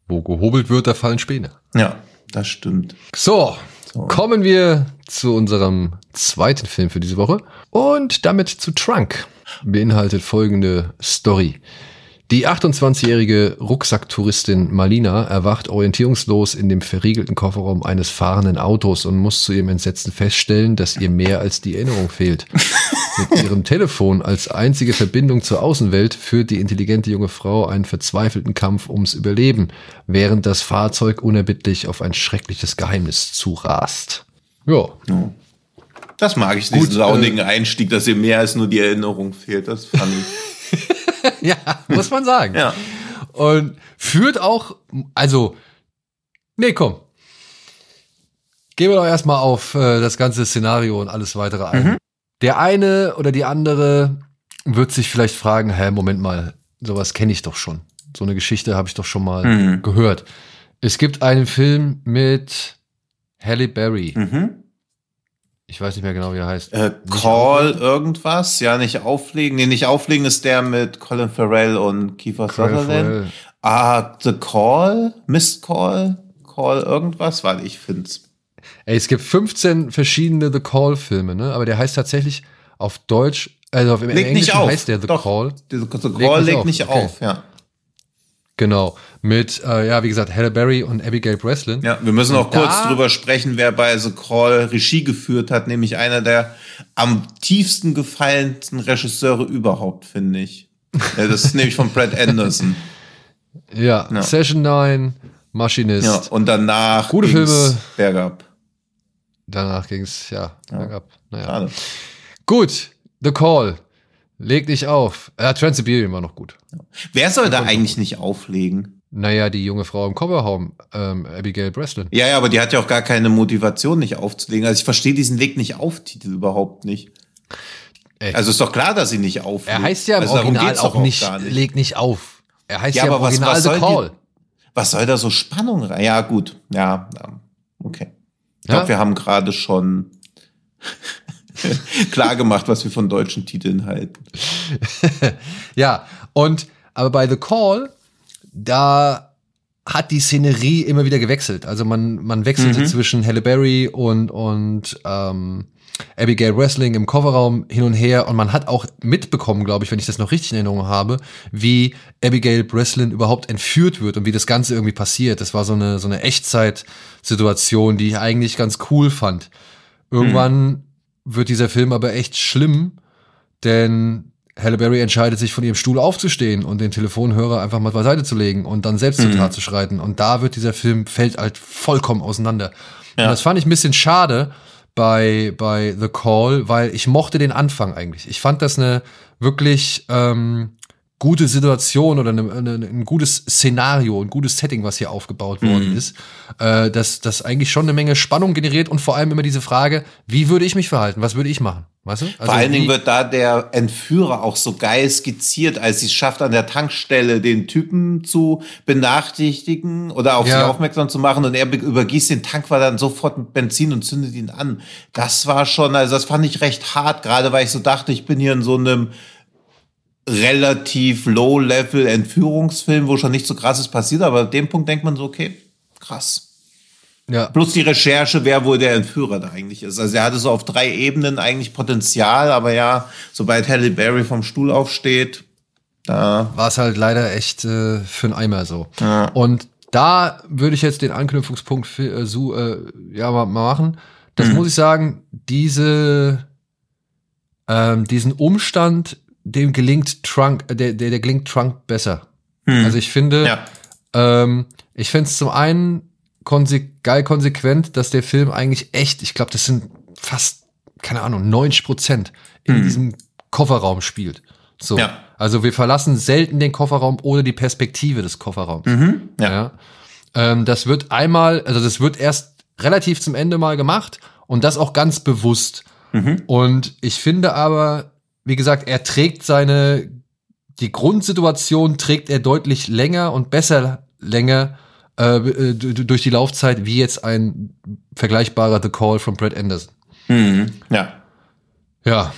Wo gehobelt wird, da fallen Späne. Ja, das stimmt. So, so, kommen wir zu unserem zweiten Film für diese Woche und damit zu Trunk. Beinhaltet folgende Story. Die 28-jährige Rucksacktouristin Malina erwacht orientierungslos in dem verriegelten Kofferraum eines fahrenden Autos und muss zu ihrem Entsetzen feststellen, dass ihr mehr als die Erinnerung fehlt. *laughs* Mit ihrem Telefon als einzige Verbindung zur Außenwelt führt die intelligente junge Frau einen verzweifelten Kampf ums Überleben, während das Fahrzeug unerbittlich auf ein schreckliches Geheimnis zurast. Ja. Das mag ich, diesen Gut, saunigen äh, Einstieg, dass ihr mehr als nur die Erinnerung fehlt. Das fand ich. *laughs* ja, muss man sagen. ja. Und führt auch, also, nee, komm. Gehen wir doch erstmal auf äh, das ganze Szenario und alles weitere ein. Mhm. Der eine oder die andere wird sich vielleicht fragen, hä, Moment mal, sowas kenne ich doch schon. So eine Geschichte habe ich doch schon mal mhm. gehört. Es gibt einen Film mit Halle Berry. Mhm. Ich weiß nicht mehr genau, wie er heißt. Äh, Call irgendwas, ja, nicht auflegen. Nee, nicht auflegen ist der mit Colin Farrell und Kiefer Sutherland. Ah, The Call, Missed Call, Call irgendwas, weil ich find's. Ey, es gibt 15 verschiedene The Call Filme, ne? Aber der heißt tatsächlich auf Deutsch, also auf, im legt Englischen heißt der The Doch, Call. The, Call legt nicht auf, nicht okay. ja. Genau. Mit, äh, ja, wie gesagt, Halle Berry und Abigail Breslin. Ja, wir müssen auch kurz drüber sprechen, wer bei The Call Regie geführt hat, nämlich einer der am tiefsten gefallensten Regisseure überhaupt, finde ich. Ja, das ist *laughs* nämlich von Brad Anderson. Ja, ja, Session 9, Maschinist. Ja, und danach gute Filme bergab. Danach ging's ja, ja. bergab. Naja. Schade. Gut, The Call. Leg nicht auf. Ja, Trans-Siberian war noch gut. Wer soll da eigentlich nicht auflegen? Naja, die junge Frau im Coverhome, ähm, Abigail Breslin. Ja, ja, aber die hat ja auch gar keine Motivation, nicht aufzulegen. Also ich verstehe diesen Leg nicht auf Titel überhaupt nicht. Ey. Also ist doch klar, dass sie nicht auflegt. Er heißt ja im also Original auch nicht, nicht, leg nicht auf. Er heißt ja, ja aber im Original was, was The Call. Die, was soll da so Spannung rein? Ja, gut. Ja, okay. Ich glaube, ja? wir haben gerade schon *laughs* klar gemacht, was wir von deutschen Titeln halten. *laughs* ja, und aber bei The Call, da hat die Szenerie immer wieder gewechselt. Also man, man wechselte mhm. zwischen Halle Berry und, und ähm, Abigail Wrestling im Coverraum hin und her und man hat auch mitbekommen, glaube ich, wenn ich das noch richtig in Erinnerung habe, wie Abigail Breslin überhaupt entführt wird und wie das Ganze irgendwie passiert. Das war so eine, so eine Echtzeit-Situation, die ich eigentlich ganz cool fand. Irgendwann mhm wird dieser Film aber echt schlimm, denn Halle Berry entscheidet sich von ihrem Stuhl aufzustehen und den Telefonhörer einfach mal beiseite zu legen und dann selbst mhm. zur Tat zu schreiten. Und da wird dieser Film, fällt halt vollkommen auseinander. Ja. Und das fand ich ein bisschen schade bei, bei The Call, weil ich mochte den Anfang eigentlich. Ich fand das eine wirklich ähm, gute Situation oder eine, eine, ein gutes Szenario, ein gutes Setting, was hier aufgebaut worden mhm. ist, äh, das, das eigentlich schon eine Menge Spannung generiert und vor allem immer diese Frage, wie würde ich mich verhalten? Was würde ich machen? Weißt du? Also vor allen Dingen wird da der Entführer auch so geil skizziert, als sie es schafft, an der Tankstelle den Typen zu benachrichtigen oder auf ja. sie aufmerksam zu machen und er übergießt den Tank, war dann sofort mit Benzin und zündet ihn an. Das war schon, also das fand ich recht hart, gerade weil ich so dachte, ich bin hier in so einem relativ low-level Entführungsfilm, wo schon nicht so krasses passiert, aber an dem Punkt denkt man so, okay, krass. Ja. Plus die Recherche, wer wohl der Entführer da eigentlich ist. Also er hatte so auf drei Ebenen eigentlich Potenzial, aber ja, sobald Halle Berry vom Stuhl aufsteht, da war es halt leider echt äh, für einen Eimer so. Ja. Und da würde ich jetzt den Anknüpfungspunkt für, äh, so, äh, ja, mal, mal machen. Das mhm. muss ich sagen, diese, ähm, diesen Umstand, dem gelingt Trunk, äh, der, der, der gelingt Trunk besser. Mhm. Also ich finde, ja. ähm, ich finde es zum einen konse geil konsequent, dass der Film eigentlich echt, ich glaube, das sind fast, keine Ahnung, 90 Prozent in mhm. diesem Kofferraum spielt. So. Ja. Also wir verlassen selten den Kofferraum ohne die Perspektive des Kofferraums. Mhm. Ja. ja. Ähm, das wird einmal, also das wird erst relativ zum Ende mal gemacht und das auch ganz bewusst. Mhm. Und ich finde aber, wie gesagt, er trägt seine, die Grundsituation trägt er deutlich länger und besser länger äh, durch die Laufzeit wie jetzt ein vergleichbarer The Call von Brad Anderson. Mhm. Ja. Ja.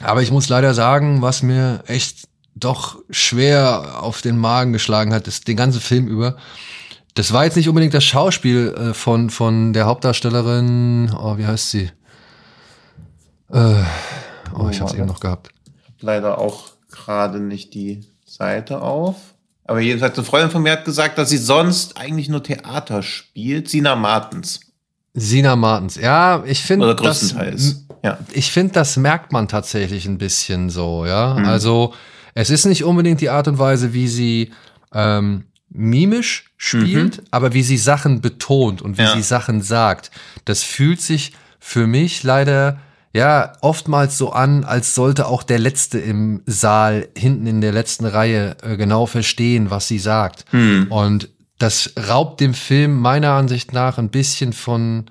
Aber ich muss leider sagen, was mir echt doch schwer auf den Magen geschlagen hat, ist den ganzen Film über. Das war jetzt nicht unbedingt das Schauspiel äh, von, von der Hauptdarstellerin, oh, wie heißt sie? Äh, oh, ich hab's eben noch gehabt. Leider auch gerade nicht die Seite auf. Aber jedenfalls, eine Freundin von mir hat gesagt, dass sie sonst eigentlich nur Theater spielt. Sina Martens. Sina Martens, ja, ich finde. Oder größtenteils. Das, ja. Ich finde, das merkt man tatsächlich ein bisschen so, ja. Mhm. Also, es ist nicht unbedingt die Art und Weise, wie sie ähm, mimisch spielt, mhm. aber wie sie Sachen betont und wie ja. sie Sachen sagt. Das fühlt sich für mich leider ja oftmals so an, als sollte auch der Letzte im Saal hinten in der letzten Reihe äh, genau verstehen, was sie sagt. Mhm. Und das raubt dem Film meiner Ansicht nach ein bisschen von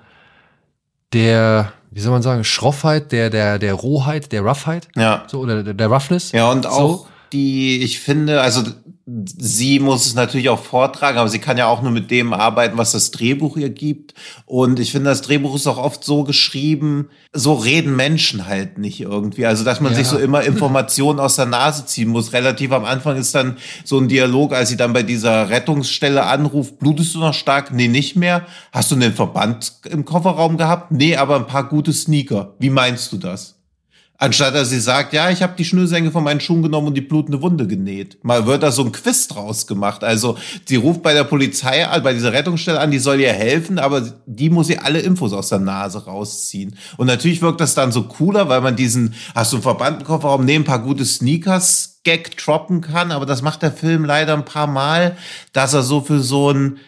der, wie soll man sagen, Schroffheit, der, der, der Rohheit, der Roughheit. Ja. So, oder der, der Roughness. Ja, und auch die, ich finde, also sie muss es natürlich auch vortragen, aber sie kann ja auch nur mit dem arbeiten, was das Drehbuch ihr gibt. Und ich finde, das Drehbuch ist auch oft so geschrieben, so reden Menschen halt nicht irgendwie. Also, dass man ja. sich so immer Informationen aus der Nase ziehen muss. Relativ am Anfang ist dann so ein Dialog, als sie dann bei dieser Rettungsstelle anruft, blutest du noch stark? Nee, nicht mehr. Hast du einen Verband im Kofferraum gehabt? Nee, aber ein paar gute Sneaker. Wie meinst du das? Anstatt dass sie sagt, ja, ich habe die Schnürsenkel von meinen Schuhen genommen und die blutende Wunde genäht. Mal wird da so ein Quiz draus gemacht. Also sie ruft bei der Polizei, bei dieser Rettungsstelle an, die soll ihr helfen, aber die muss ihr alle Infos aus der Nase rausziehen. Und natürlich wirkt das dann so cooler, weil man diesen, hast du einen Verbandenkofferraum, nehmen ein paar gute Sneakers, Gag droppen kann, aber das macht der Film leider ein paar Mal, dass er so für so ein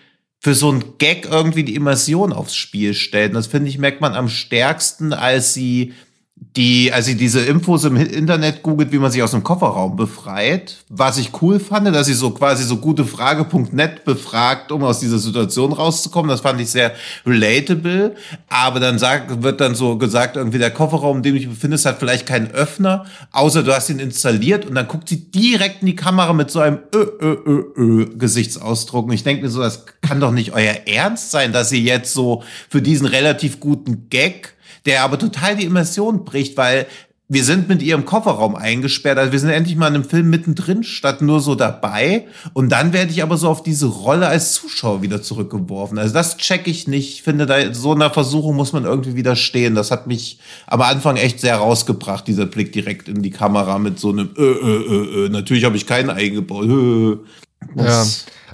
für so ein Gag irgendwie die Immersion aufs Spiel stellt. Und das finde ich, merkt man am stärksten, als sie die, als ich diese Infos im Internet googelt, wie man sich aus dem Kofferraum befreit, was ich cool fand, dass sie so quasi so gutefrage.net befragt, um aus dieser Situation rauszukommen. Das fand ich sehr relatable. Aber dann sagt, wird dann so gesagt, irgendwie der Kofferraum, in dem du dich befindest, hat vielleicht keinen Öffner, außer du hast ihn installiert und dann guckt sie direkt in die Kamera mit so einem Ö, Ö, Ö, Ö Gesichtsausdruck. Und ich denke mir so, das kann doch nicht euer Ernst sein, dass ihr jetzt so für diesen relativ guten Gag der aber total die Immersion bricht, weil wir sind mit ihr im Kofferraum eingesperrt. Also wir sind endlich mal in einem Film mittendrin, statt nur so dabei. Und dann werde ich aber so auf diese Rolle als Zuschauer wieder zurückgeworfen. Also das check ich nicht. Ich finde, da so einer Versuchung muss man irgendwie widerstehen. Das hat mich am Anfang echt sehr rausgebracht, dieser Blick direkt in die Kamera mit so einem, äh, äh, äh, äh. natürlich habe ich keinen eingebaut. Äh. Ja,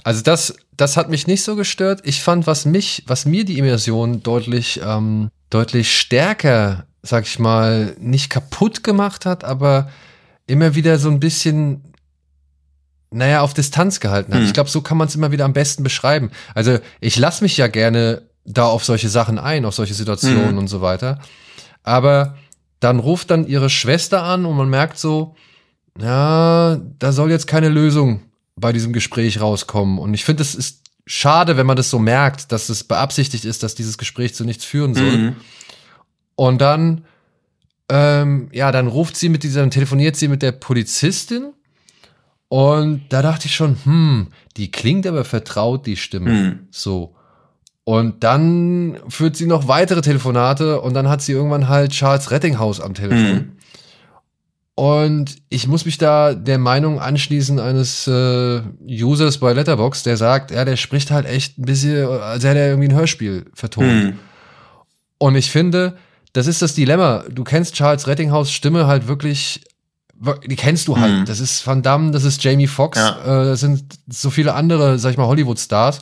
also das, das hat mich nicht so gestört. Ich fand, was mich, was mir die Immersion deutlich ähm, deutlich stärker, sag ich mal, nicht kaputt gemacht hat, aber immer wieder so ein bisschen, naja, auf Distanz gehalten hat. Hm. Ich glaube, so kann man es immer wieder am besten beschreiben. Also ich lasse mich ja gerne da auf solche Sachen ein, auf solche Situationen hm. und so weiter. Aber dann ruft dann ihre Schwester an und man merkt so, ja, da soll jetzt keine Lösung bei diesem Gespräch rauskommen. Und ich finde, es ist schade, wenn man das so merkt, dass es beabsichtigt ist, dass dieses Gespräch zu nichts führen soll. Mhm. Und dann, ähm, ja, dann ruft sie mit dieser, dann telefoniert sie mit der Polizistin. Und da dachte ich schon, hm, die klingt aber vertraut, die Stimme. Mhm. So. Und dann führt sie noch weitere Telefonate und dann hat sie irgendwann halt Charles Rettinghaus am Telefon. Mhm. Und ich muss mich da der Meinung anschließen eines äh, Users bei Letterbox, der sagt, ja, der spricht halt echt ein bisschen, als hätte er irgendwie ein Hörspiel vertont. Hm. Und ich finde, das ist das Dilemma. Du kennst Charles Rettinghaus Stimme halt wirklich, die kennst du halt. Hm. Das ist Van Damme, das ist Jamie Foxx, ja. äh, das sind so viele andere, sag ich mal, Hollywood-Stars.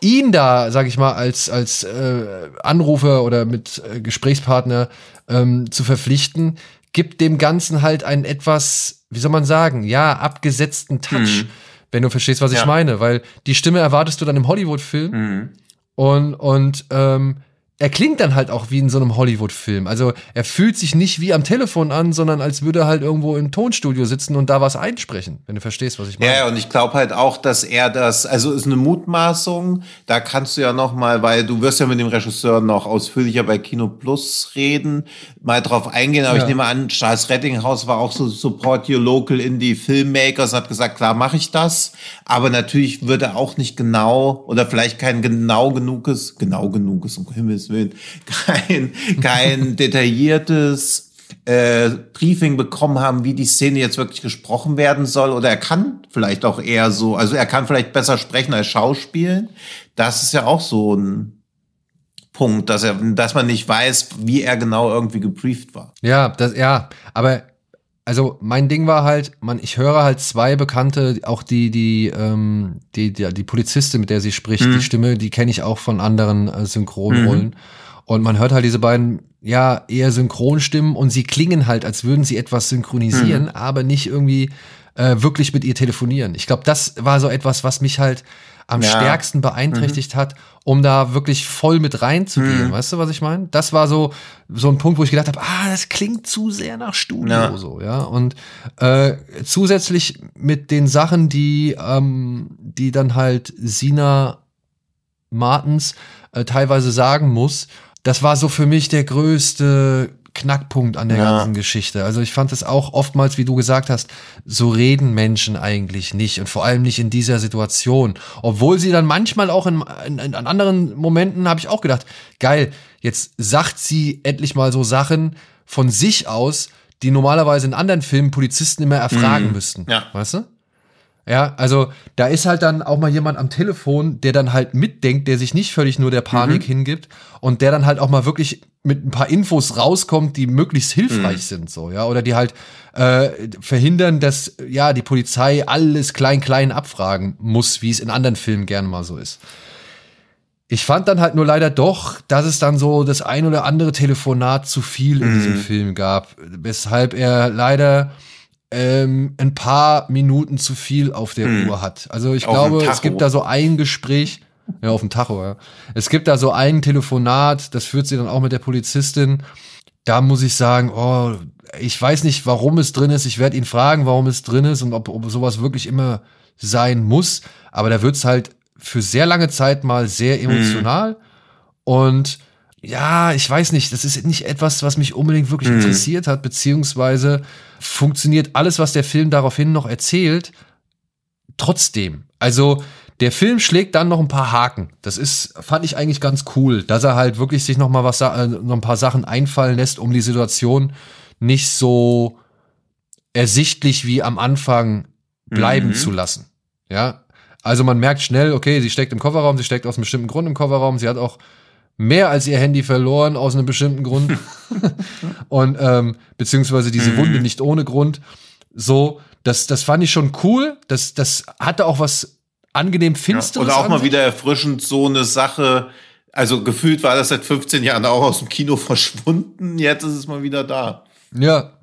ihn da, sag ich mal, als, als äh, Anrufer oder mit äh, Gesprächspartner ähm, zu verpflichten, gibt dem Ganzen halt einen etwas, wie soll man sagen, ja, abgesetzten Touch, mhm. wenn du verstehst, was ja. ich meine. Weil die Stimme erwartest du dann im Hollywood-Film. Mhm. Und, und ähm, er klingt dann halt auch wie in so einem Hollywood-Film. Also er fühlt sich nicht wie am Telefon an, sondern als würde er halt irgendwo im Tonstudio sitzen und da was einsprechen, wenn du verstehst, was ich meine. Ja, und ich glaube halt auch, dass er das, also ist eine Mutmaßung, da kannst du ja noch mal, weil du wirst ja mit dem Regisseur noch ausführlicher bei Kino Plus reden, mal drauf eingehen, aber ja. ich nehme an, Charles Rettinghaus war auch so Support Your Local Indie Filmmakers und hat gesagt, klar mache ich das, aber natürlich wird er auch nicht genau oder vielleicht kein genau genuges, genau genuges, um Himmels Gottes Willen, kein, kein *laughs* detailliertes äh, Briefing bekommen haben, wie die Szene jetzt wirklich gesprochen werden soll. Oder er kann vielleicht auch eher so, also er kann vielleicht besser sprechen als schauspielen. Das ist ja auch so ein Punkt, dass er, dass man nicht weiß, wie er genau irgendwie gebrieft war. Ja, das, ja, aber also mein Ding war halt, man, ich höre halt zwei Bekannte, auch die, die, ähm, die, die, die Polizistin, mit der sie spricht, mhm. die Stimme, die kenne ich auch von anderen äh, Synchronrollen. Mhm. Und man hört halt diese beiden, ja, eher Synchronstimmen und sie klingen halt, als würden sie etwas synchronisieren, mhm. aber nicht irgendwie äh, wirklich mit ihr telefonieren. Ich glaube, das war so etwas, was mich halt am ja. stärksten beeinträchtigt mhm. hat, um da wirklich voll mit reinzugehen. Mhm. Weißt du, was ich meine? Das war so so ein Punkt, wo ich gedacht habe, ah, das klingt zu sehr nach Studio ja. so, ja. Und äh, zusätzlich mit den Sachen, die ähm, die dann halt Sina Martens äh, teilweise sagen muss, das war so für mich der größte Knackpunkt an der ja. ganzen Geschichte. Also ich fand es auch oftmals, wie du gesagt hast, so reden Menschen eigentlich nicht und vor allem nicht in dieser Situation. Obwohl sie dann manchmal auch in, in, in anderen Momenten habe ich auch gedacht, geil, jetzt sagt sie endlich mal so Sachen von sich aus, die normalerweise in anderen Filmen Polizisten immer erfragen mhm. müssten. Ja. Weißt du? Ja, also da ist halt dann auch mal jemand am Telefon, der dann halt mitdenkt, der sich nicht völlig nur der Panik mhm. hingibt und der dann halt auch mal wirklich mit ein paar Infos rauskommt, die möglichst hilfreich mhm. sind, so, ja, oder die halt äh, verhindern, dass ja die Polizei alles klein klein abfragen muss, wie es in anderen Filmen gerne mal so ist. Ich fand dann halt nur leider doch, dass es dann so das ein oder andere Telefonat zu viel in mhm. diesem Film gab, weshalb er leider ähm, ein paar Minuten zu viel auf der hm. Uhr hat. Also ich auf glaube, es gibt da so ein Gespräch, ja, auf dem Tacho, ja. Es gibt da so ein Telefonat, das führt sie dann auch mit der Polizistin. Da muss ich sagen, oh, ich weiß nicht, warum es drin ist. Ich werde ihn fragen, warum es drin ist und ob, ob sowas wirklich immer sein muss. Aber da wird's halt für sehr lange Zeit mal sehr hm. emotional. Hm. Und ja, ich weiß nicht, das ist nicht etwas, was mich unbedingt wirklich mhm. interessiert hat, beziehungsweise funktioniert alles, was der Film daraufhin noch erzählt, trotzdem. Also, der Film schlägt dann noch ein paar Haken. Das ist, fand ich eigentlich ganz cool, dass er halt wirklich sich noch mal was, äh, noch ein paar Sachen einfallen lässt, um die Situation nicht so ersichtlich wie am Anfang bleiben mhm. zu lassen. Ja. Also man merkt schnell, okay, sie steckt im Kofferraum, sie steckt aus einem bestimmten Grund im Kofferraum, sie hat auch mehr als ihr Handy verloren aus einem bestimmten Grund. *laughs* und ähm, beziehungsweise diese mhm. Wunde nicht ohne Grund. So, das, das fand ich schon cool. Das, das hatte auch was angenehm Finsteres. Ja, oder auch mal wieder erfrischend so eine Sache. Also gefühlt war das seit 15 Jahren auch aus dem Kino verschwunden. Jetzt ist es mal wieder da. Ja,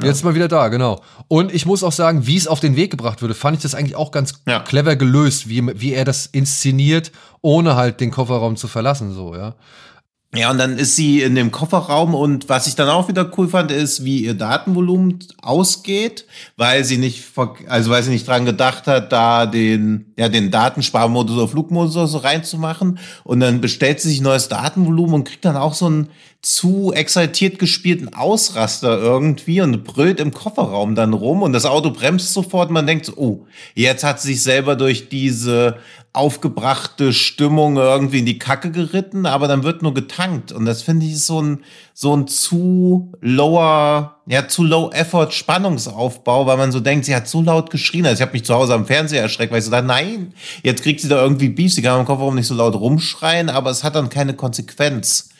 ja. Jetzt mal wieder da, genau. Und ich muss auch sagen, wie es auf den Weg gebracht wurde, fand ich das eigentlich auch ganz ja. clever gelöst, wie, wie er das inszeniert, ohne halt den Kofferraum zu verlassen, so, ja. Ja, und dann ist sie in dem Kofferraum und was ich dann auch wieder cool fand, ist, wie ihr Datenvolumen ausgeht, weil sie nicht, also weil sie nicht dran gedacht hat, da den, ja, den Datensparmodus oder Flugmodus so reinzumachen. Und dann bestellt sie sich neues Datenvolumen und kriegt dann auch so einen zu exaltiert gespielten Ausraster irgendwie und brüllt im Kofferraum dann rum und das Auto bremst sofort. Und man denkt so, oh, jetzt hat sie sich selber durch diese aufgebrachte Stimmung irgendwie in die Kacke geritten, aber dann wird nur getankt. Und das finde ich so ein, so ein zu lower, ja, zu low effort Spannungsaufbau, weil man so denkt, sie hat zu laut geschrien. Also ich habe mich zu Hause am Fernseher erschreckt, weil ich so dachte, nein, jetzt kriegt sie da irgendwie Beef, sie kann im Kofferraum nicht so laut rumschreien, aber es hat dann keine Konsequenz.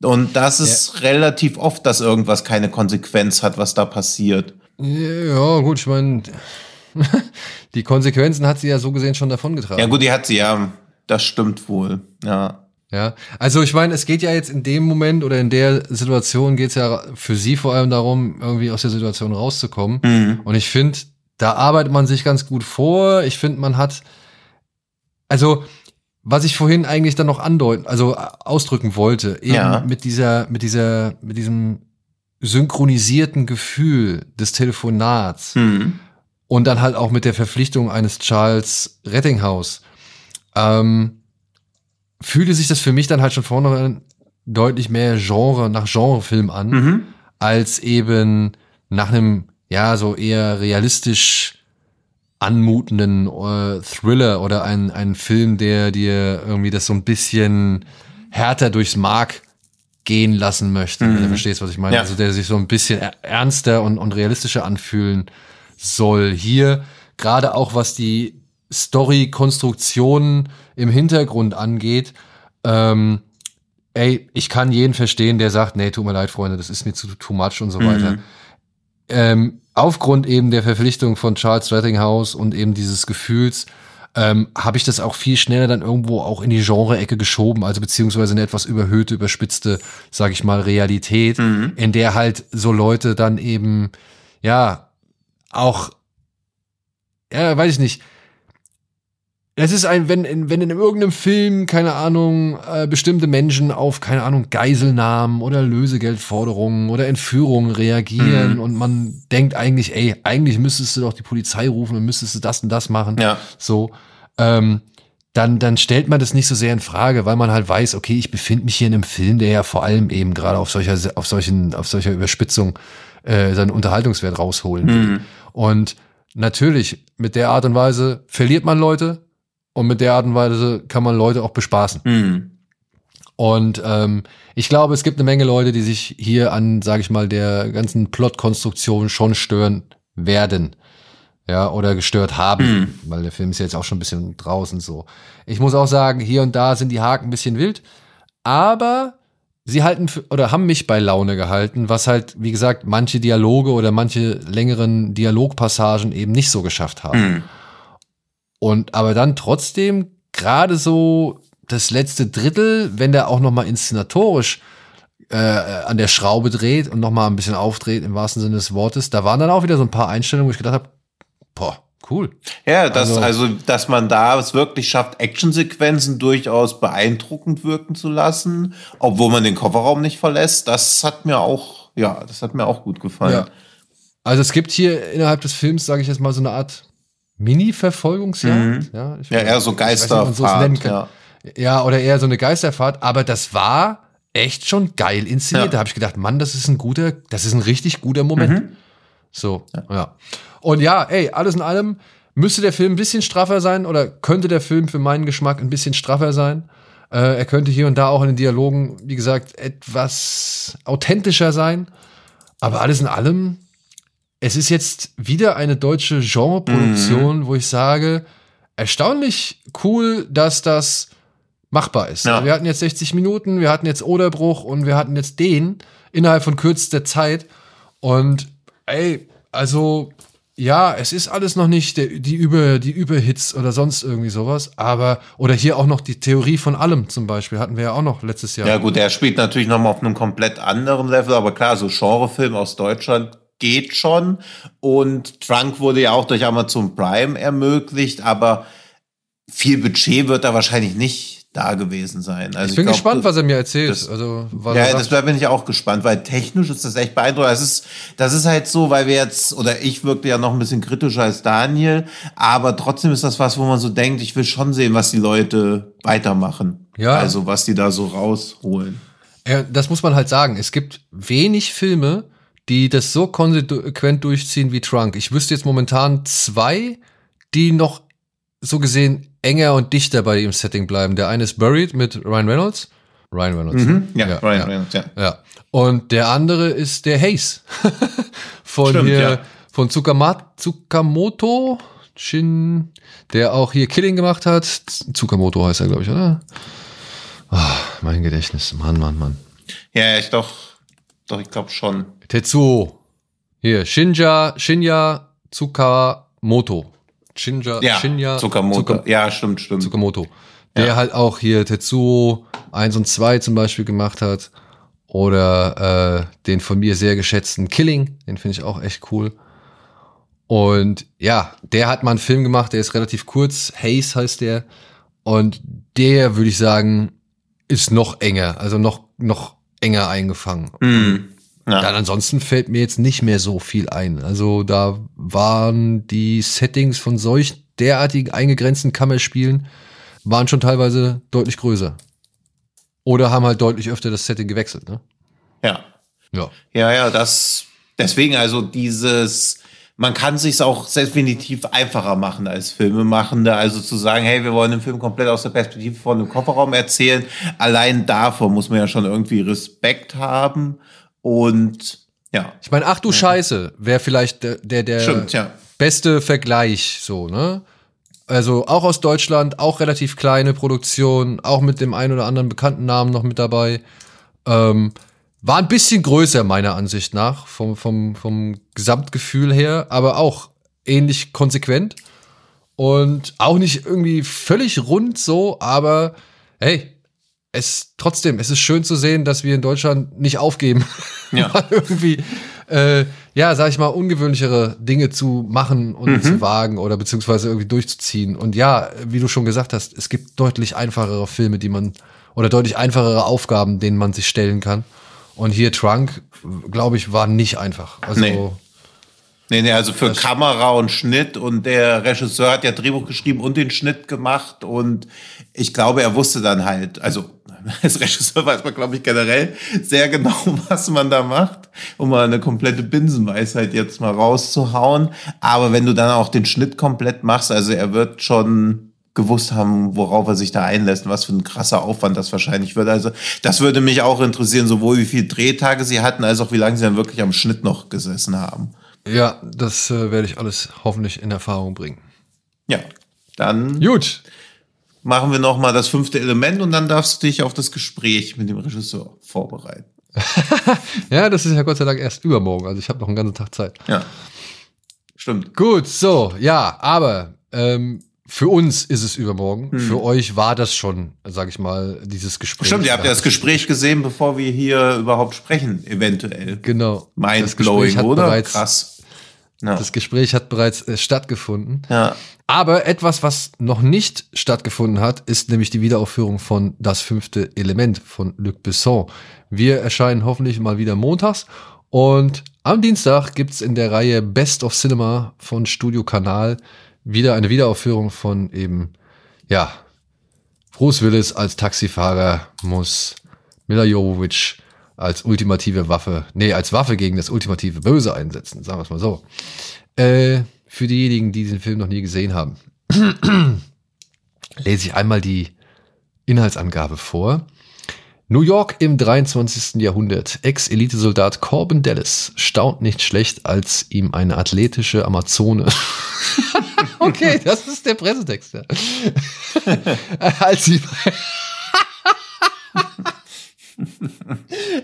Und das ist ja. relativ oft, dass irgendwas keine Konsequenz hat, was da passiert. Ja, gut, ich meine, *laughs* die Konsequenzen hat sie ja so gesehen schon davongetragen. Ja, gut, die hat sie ja. das stimmt wohl, ja. Ja, also ich meine, es geht ja jetzt in dem Moment oder in der Situation geht es ja für sie vor allem darum, irgendwie aus der Situation rauszukommen. Mhm. Und ich finde, da arbeitet man sich ganz gut vor. Ich finde, man hat, also was ich vorhin eigentlich dann noch andeuten, also ausdrücken wollte, eben ja. mit dieser, mit dieser, mit diesem synchronisierten Gefühl des Telefonats mhm. Und dann halt auch mit der Verpflichtung eines Charles Rettinghaus. Ähm, fühlte sich das für mich dann halt schon vorne deutlich mehr Genre, nach Genrefilm an, mhm. als eben nach einem, ja, so eher realistisch anmutenden äh, Thriller oder ein, ein Film, der dir irgendwie das so ein bisschen härter durchs Mark gehen lassen möchte, mhm. wenn du verstehst, was ich meine. Ja. Also der sich so ein bisschen ernster und, und realistischer anfühlen soll. Hier gerade auch was die Story-Konstruktion im Hintergrund angeht, ähm, ey, ich kann jeden verstehen, der sagt, nee, tut mir leid, Freunde, das ist mir zu too much und so mhm. weiter. Ähm, aufgrund eben der Verpflichtung von Charles Rettinghaus und eben dieses Gefühls, ähm, habe ich das auch viel schneller dann irgendwo auch in die Genre-Ecke geschoben, also beziehungsweise eine etwas überhöhte, überspitzte, sage ich mal, Realität, mhm. in der halt so Leute dann eben, ja, auch, ja, weiß ich nicht, es ist ein, wenn in, wenn in irgendeinem Film, keine Ahnung, äh, bestimmte Menschen auf, keine Ahnung, Geiselnahmen oder Lösegeldforderungen oder Entführungen reagieren mhm. und man denkt eigentlich, ey, eigentlich müsstest du doch die Polizei rufen und müsstest du das und das machen. Ja. So, ähm, dann, dann stellt man das nicht so sehr in Frage, weil man halt weiß, okay, ich befinde mich hier in einem Film, der ja vor allem eben gerade auf solcher, auf solchen, auf solcher Überspitzung äh, seinen Unterhaltungswert rausholen will. Mhm. Und natürlich, mit der Art und Weise verliert man Leute, und mit der Art und Weise kann man Leute auch bespaßen. Mhm. Und ähm, ich glaube, es gibt eine Menge Leute, die sich hier an, sage ich mal, der ganzen Plotkonstruktion schon stören werden. Ja, oder gestört haben, mhm. weil der Film ist ja jetzt auch schon ein bisschen draußen so. Ich muss auch sagen, hier und da sind die Haken ein bisschen wild, aber sie halten oder haben mich bei Laune gehalten, was halt, wie gesagt, manche Dialoge oder manche längeren Dialogpassagen eben nicht so geschafft haben. Mhm. Und aber dann trotzdem gerade so das letzte Drittel, wenn der auch noch mal inszenatorisch äh, an der Schraube dreht und noch mal ein bisschen aufdreht im wahrsten Sinne des Wortes, da waren dann auch wieder so ein paar Einstellungen, wo ich gedacht habe, cool. Ja, das, also, also, dass man da es wirklich schafft, Actionsequenzen durchaus beeindruckend wirken zu lassen, obwohl man den Kofferraum nicht verlässt, das hat mir auch, ja, das hat mir auch gut gefallen. Ja. Also es gibt hier innerhalb des Films, sage ich jetzt mal, so eine Art Mini-Verfolgungsjagd. Mhm. Ja, ja, eher so Geisterfahrt. Ja. ja, oder eher so eine Geisterfahrt. Aber das war echt schon geil inszeniert. Ja. Da habe ich gedacht, Mann, das ist ein guter, das ist ein richtig guter Moment. Mhm. So, ja. ja. Und ja, ey, alles in allem müsste der Film ein bisschen straffer sein oder könnte der Film für meinen Geschmack ein bisschen straffer sein. Äh, er könnte hier und da auch in den Dialogen, wie gesagt, etwas authentischer sein. Aber alles in allem es ist jetzt wieder eine deutsche Genreproduktion, mhm. wo ich sage, erstaunlich cool, dass das machbar ist. Ja. Wir hatten jetzt 60 Minuten, wir hatten jetzt Oderbruch und wir hatten jetzt den innerhalb von kürzester Zeit. Und ey, also ja, es ist alles noch nicht der, die über die Überhits oder sonst irgendwie sowas, aber oder hier auch noch die Theorie von allem zum Beispiel hatten wir ja auch noch letztes Jahr. Ja gut, der spielt natürlich noch mal auf einem komplett anderen Level, aber klar, so Genrefilm aus Deutschland geht schon. Und Trunk wurde ja auch durch Amazon Prime ermöglicht, aber viel Budget wird da wahrscheinlich nicht da gewesen sein. Also ich bin ich glaub, gespannt, was er mir erzählt. Das, also, ja, das bin ich auch gespannt, weil technisch ist das echt beeindruckend. Das ist, das ist halt so, weil wir jetzt, oder ich wirkte ja noch ein bisschen kritischer als Daniel, aber trotzdem ist das was, wo man so denkt, ich will schon sehen, was die Leute weitermachen. Ja. Also, was die da so rausholen. Ja, das muss man halt sagen. Es gibt wenig Filme, die das so konsequent durchziehen wie Trunk. Ich wüsste jetzt momentan zwei, die noch so gesehen enger und dichter bei dem Setting bleiben. Der eine ist Buried mit Ryan Reynolds. Ryan Reynolds. Mhm, ja, ja, Ryan ja, Reynolds, ja. ja. Und der andere ist der Haze. *laughs* von Stimmt, hier, ja. von Tsukama Tsukamoto Shin, der auch hier Killing gemacht hat. Tsukamoto heißt er, glaube ich, oder? Oh, mein Gedächtnis. Mann, Mann, Mann. Ja, ich doch, doch, ich glaube schon. Tetsuo. Hier, Shinja, Shinya Tsukamoto. Shinja, ja, Shinya Tsukamoto. Tsuka, ja, stimmt, stimmt. Tsukamoto. der ja. halt auch hier Tetsuo 1 und 2 zum Beispiel gemacht hat. Oder äh, den von mir sehr geschätzten Killing, den finde ich auch echt cool. Und ja, der hat mal einen Film gemacht, der ist relativ kurz, Haze heißt der. Und der, würde ich sagen, ist noch enger, also noch, noch enger eingefangen. Mm, ja. Dann ansonsten fällt mir jetzt nicht mehr so viel ein. Also da waren die Settings von solch derartigen eingegrenzten Kammerspielen waren schon teilweise deutlich größer. Oder haben halt deutlich öfter das Setting gewechselt, ne? Ja. Ja. Ja, ja, das, deswegen also dieses, man kann sich auch definitiv einfacher machen als Filmemachende. Also zu sagen, hey, wir wollen den Film komplett aus der Perspektive von einem Kofferraum erzählen. Allein davor muss man ja schon irgendwie Respekt haben. Und ja. Ich meine, ach du Scheiße, wäre vielleicht der, der, der Stimmt, ja. beste Vergleich, so, ne? Also auch aus Deutschland, auch relativ kleine Produktion, auch mit dem einen oder anderen bekannten Namen noch mit dabei. Ähm, war ein bisschen größer, meiner Ansicht nach, vom, vom, vom Gesamtgefühl her, aber auch ähnlich konsequent. Und auch nicht irgendwie völlig rund so, aber hey, es trotzdem, es ist schön zu sehen, dass wir in Deutschland nicht aufgeben. Ja. *laughs* irgendwie, äh, ja, sag ich mal, ungewöhnlichere Dinge zu machen und mhm. zu wagen oder beziehungsweise irgendwie durchzuziehen. Und ja, wie du schon gesagt hast, es gibt deutlich einfachere Filme, die man, oder deutlich einfachere Aufgaben, denen man sich stellen kann. Und hier Trunk, glaube ich, war nicht einfach. Also, nee. Nee, nee, also für Kamera und Schnitt und der Regisseur hat ja Drehbuch geschrieben und den Schnitt gemacht und ich glaube, er wusste dann halt, also *laughs* als Regisseur weiß man, glaube ich, generell sehr genau, *laughs* was man da macht, um mal eine komplette Binsenweisheit jetzt mal rauszuhauen. Aber wenn du dann auch den Schnitt komplett machst, also er wird schon gewusst haben, worauf er sich da einlässt und was für ein krasser Aufwand das wahrscheinlich wird. Also das würde mich auch interessieren, sowohl wie viele Drehtage sie hatten, als auch wie lange sie dann wirklich am Schnitt noch gesessen haben. Ja, das äh, werde ich alles hoffentlich in Erfahrung bringen. Ja, dann gut. Machen wir noch mal das fünfte Element und dann darfst du dich auf das Gespräch mit dem Regisseur vorbereiten. *laughs* ja, das ist ja Gott sei Dank erst übermorgen, also ich habe noch einen ganzen Tag Zeit. Ja, stimmt. Gut, so, ja, aber ähm, für uns ist es übermorgen. Hm. Für euch war das schon, sag ich mal, dieses Gespräch. Stimmt, ihr habt ja das Gespräch gesehen, bevor wir hier überhaupt sprechen, eventuell. Genau. Mindblowing, oder? Krass. Ja. Das Gespräch hat bereits äh, stattgefunden. Ja. Aber etwas, was noch nicht stattgefunden hat, ist nämlich die Wiederaufführung von Das fünfte Element von Luc Besson. Wir erscheinen hoffentlich mal wieder montags. Und am Dienstag gibt's in der Reihe Best of Cinema von Studio Kanal wieder eine Wiederaufführung von eben, ja, Bruce Willis als Taxifahrer muss Mila Jovovich als ultimative Waffe, nee, als Waffe gegen das ultimative Böse einsetzen, sagen wir es mal so. Äh, für diejenigen, die diesen Film noch nie gesehen haben, *clears throat* lese ich einmal die Inhaltsangabe vor. New York im 23. Jahrhundert. Ex-Elitesoldat Corbin Dallas staunt nicht schlecht, als ihm eine athletische Amazone. *laughs* okay, das ist der Pressetext. Ja. *laughs* als ihm. *laughs*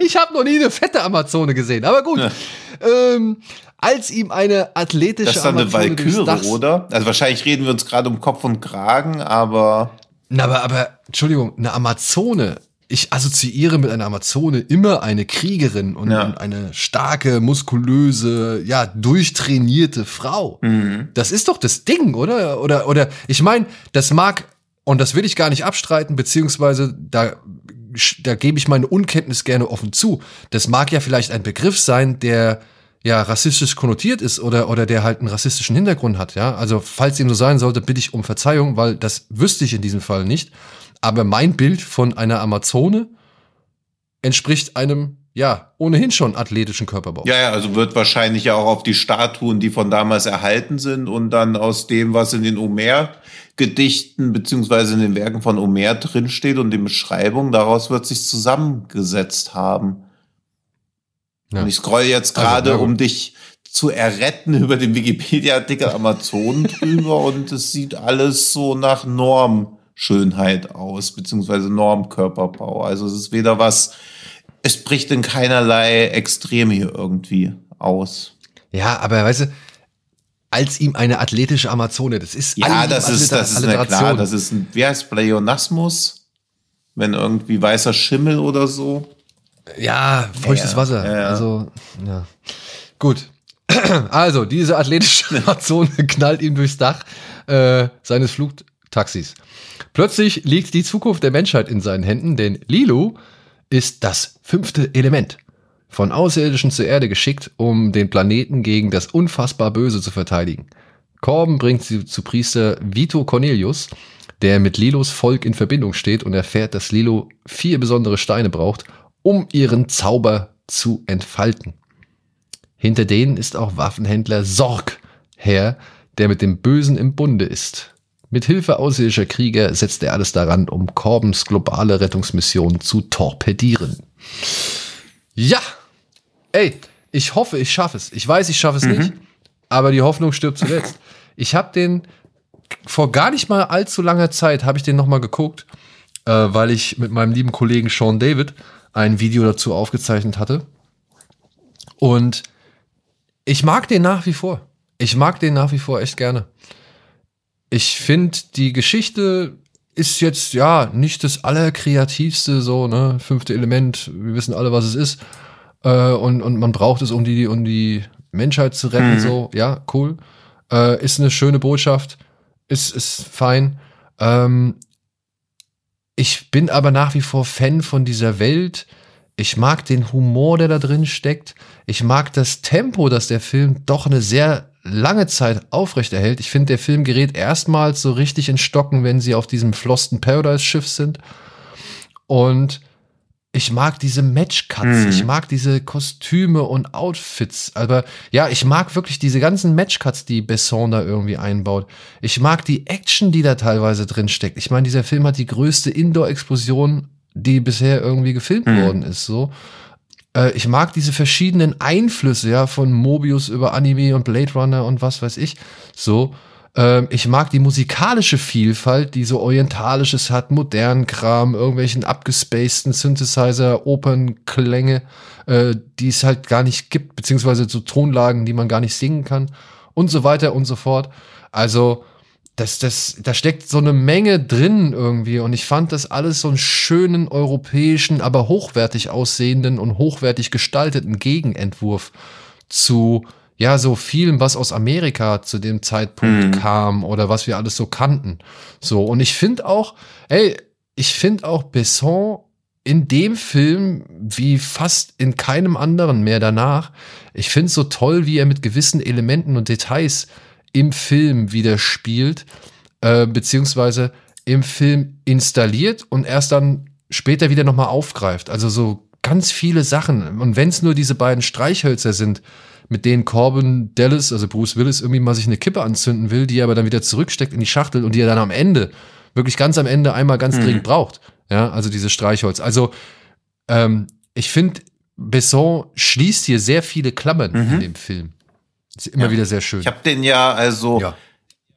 ich habe noch nie eine fette Amazone gesehen, aber gut. Ja. Ähm, als ihm eine athletische Das ist dann eine Walküre, oder? Also wahrscheinlich reden wir uns gerade um Kopf und Kragen, aber. Na, aber, aber, Entschuldigung, eine Amazone ich assoziiere mit einer Amazone immer eine Kriegerin und ja. eine starke, muskulöse, ja, durchtrainierte Frau. Mhm. Das ist doch das Ding, oder? Oder, oder, ich meine, das mag, und das will ich gar nicht abstreiten, beziehungsweise da, da gebe ich meine Unkenntnis gerne offen zu. Das mag ja vielleicht ein Begriff sein, der ja rassistisch konnotiert ist oder, oder der halt einen rassistischen Hintergrund hat, ja. Also, falls dem so sein sollte, bitte ich um Verzeihung, weil das wüsste ich in diesem Fall nicht. Aber mein Bild von einer Amazone entspricht einem, ja, ohnehin schon athletischen Körperbau. Ja, ja, also wird wahrscheinlich ja auch auf die Statuen, die von damals erhalten sind und dann aus dem, was in den Omer-Gedichten beziehungsweise in den Werken von Omer drinsteht und den Beschreibungen, daraus wird sich zusammengesetzt haben. Ja. Und ich scroll jetzt also, gerade, also, um dich zu erretten *laughs* über den Wikipedia-Artikel Amazonen drüber und es sieht alles so nach Norm Schönheit aus, beziehungsweise Normkörperbau. Also es ist weder was, es bricht in keinerlei Extrem hier irgendwie aus. Ja, aber weißt du, als ihm eine athletische Amazone. Das ist ja, das ist, das ist eine, klar, das ist ein, wie heißt Pleonasmus? Wenn irgendwie weißer Schimmel oder so. Ja, feuchtes ja, Wasser. Ja, ja. Also, ja. Gut. *clears throat* Also, diese athletische *laughs* Amazone knallt ihm durchs Dach äh, seines Flugtaxis. Plötzlich liegt die Zukunft der Menschheit in seinen Händen, denn Lilo ist das fünfte Element. Von Außerirdischen zur Erde geschickt, um den Planeten gegen das unfassbar Böse zu verteidigen. Corben bringt sie zu Priester Vito Cornelius, der mit Lilos Volk in Verbindung steht und erfährt, dass Lilo vier besondere Steine braucht, um ihren Zauber zu entfalten. Hinter denen ist auch Waffenhändler Sorg her, der mit dem Bösen im Bunde ist. Mit Hilfe außerirdischer Krieger setzt er alles daran, um Corbens globale Rettungsmission zu torpedieren. Ja! Ey, ich hoffe, ich schaffe es. Ich weiß, ich schaffe es mhm. nicht, aber die Hoffnung stirbt zuletzt. Ich habe den vor gar nicht mal allzu langer Zeit habe ich den noch mal geguckt, äh, weil ich mit meinem lieben Kollegen Sean David ein Video dazu aufgezeichnet hatte. Und ich mag den nach wie vor. Ich mag den nach wie vor echt gerne. Ich finde, die Geschichte ist jetzt ja nicht das allerkreativste, so, ne? Fünfte Element, wir wissen alle, was es ist. Äh, und, und man braucht es, um die, um die Menschheit zu retten, mhm. so, ja, cool. Äh, ist eine schöne Botschaft, ist, ist fein. Ähm, ich bin aber nach wie vor Fan von dieser Welt. Ich mag den Humor, der da drin steckt. Ich mag das Tempo, das der Film doch eine sehr lange Zeit aufrechterhält. Ich finde, der Film gerät erstmals so richtig in Stocken, wenn sie auf diesem Flosten Paradise Schiff sind. Und ich mag diese Matchcuts, mhm. ich mag diese Kostüme und Outfits. Aber ja, ich mag wirklich diese ganzen Matchcuts, die Besson da irgendwie einbaut. Ich mag die Action, die da teilweise drin steckt. Ich meine, dieser Film hat die größte Indoor-Explosion, die bisher irgendwie gefilmt mhm. worden ist. So. Äh, ich mag diese verschiedenen Einflüsse, ja, von Mobius über Anime und Blade Runner und was weiß ich. So. Ähm, ich mag die musikalische Vielfalt, die so orientalisches hat, modernen Kram, irgendwelchen abgespaceden Synthesizer, Opernklänge, äh, die es halt gar nicht gibt, beziehungsweise so Tonlagen, die man gar nicht singen kann und so weiter und so fort. Also, das, das, da steckt so eine Menge drin irgendwie und ich fand das alles so einen schönen europäischen, aber hochwertig aussehenden und hochwertig gestalteten Gegenentwurf zu ja, so vielem, was aus Amerika zu dem Zeitpunkt mhm. kam oder was wir alles so kannten. So, und ich finde auch, ey, ich finde auch Besson in dem Film, wie fast in keinem anderen mehr danach, ich finde es so toll, wie er mit gewissen Elementen und Details im Film wieder spielt, äh, beziehungsweise im Film installiert und erst dann später wieder nochmal aufgreift. Also so ganz viele Sachen. Und wenn es nur diese beiden Streichhölzer sind, mit denen Corbin Dallas, also Bruce Willis, irgendwie mal sich eine Kippe anzünden will, die er aber dann wieder zurücksteckt in die Schachtel und die er dann am Ende, wirklich ganz am Ende einmal ganz mhm. dringend braucht. Ja, also diese Streichholz. Also, ähm, ich finde, Besson schließt hier sehr viele Klammern mhm. in dem Film. Ist immer ja. wieder sehr schön. Ich habe den ja, also, ja.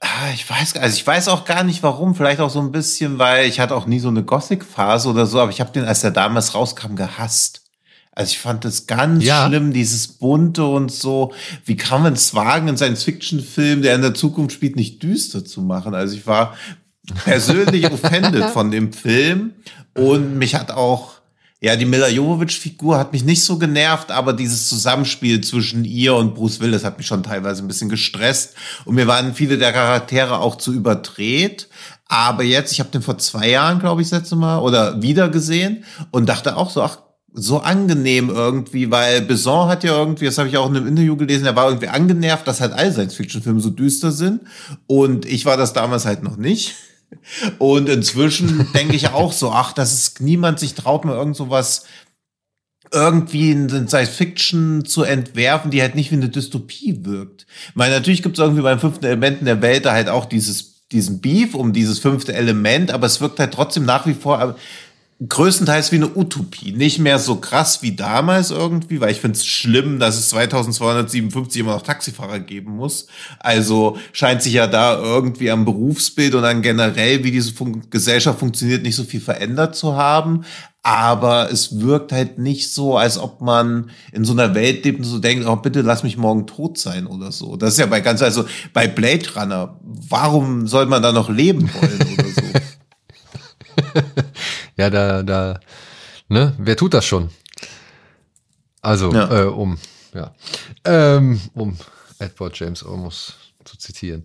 Ah, ich weiß, also ich weiß auch gar nicht warum. Vielleicht auch so ein bisschen, weil ich hatte auch nie so eine Gothic-Phase oder so, aber ich habe den, als der damals rauskam, gehasst. Also ich fand das ganz ja. schlimm, dieses bunte und so. Wie kann man es wagen, einen Science-Fiction-Film, der in der Zukunft spielt, nicht düster zu machen? Also ich war persönlich *laughs* offended von dem Film und mich hat auch ja, die Mila Jovovich-Figur hat mich nicht so genervt, aber dieses Zusammenspiel zwischen ihr und Bruce Willis hat mich schon teilweise ein bisschen gestresst. Und mir waren viele der Charaktere auch zu überdreht. Aber jetzt, ich habe den vor zwei Jahren, glaube ich, das letzte Mal oder wieder gesehen und dachte auch so, ach so angenehm irgendwie, weil Besson hat ja irgendwie, das habe ich auch in einem Interview gelesen, er war irgendwie angenervt, dass halt alle Science-Fiction-Filme so düster sind. Und ich war das damals halt noch nicht. Und inzwischen denke ich auch so, ach, dass es niemand sich traut, mal irgend so was irgendwie in Science Fiction zu entwerfen, die halt nicht wie eine Dystopie wirkt. Ich meine, natürlich gibt es irgendwie beim fünften Elementen der Welt da halt auch dieses, diesen Beef um dieses fünfte Element, aber es wirkt halt trotzdem nach wie vor größtenteils wie eine Utopie. Nicht mehr so krass wie damals irgendwie, weil ich finde es schlimm, dass es 2257 immer noch Taxifahrer geben muss. Also scheint sich ja da irgendwie am Berufsbild und dann generell, wie diese Fun Gesellschaft funktioniert, nicht so viel verändert zu haben. Aber es wirkt halt nicht so, als ob man in so einer Welt lebt und so denkt, oh bitte lass mich morgen tot sein oder so. Das ist ja bei ganz, also bei Blade Runner, warum soll man da noch leben wollen oder so? *laughs* ja, da, da, ne, wer tut das schon? Also, ja. äh, um, ja, ähm, um Edward James Olmos zu zitieren.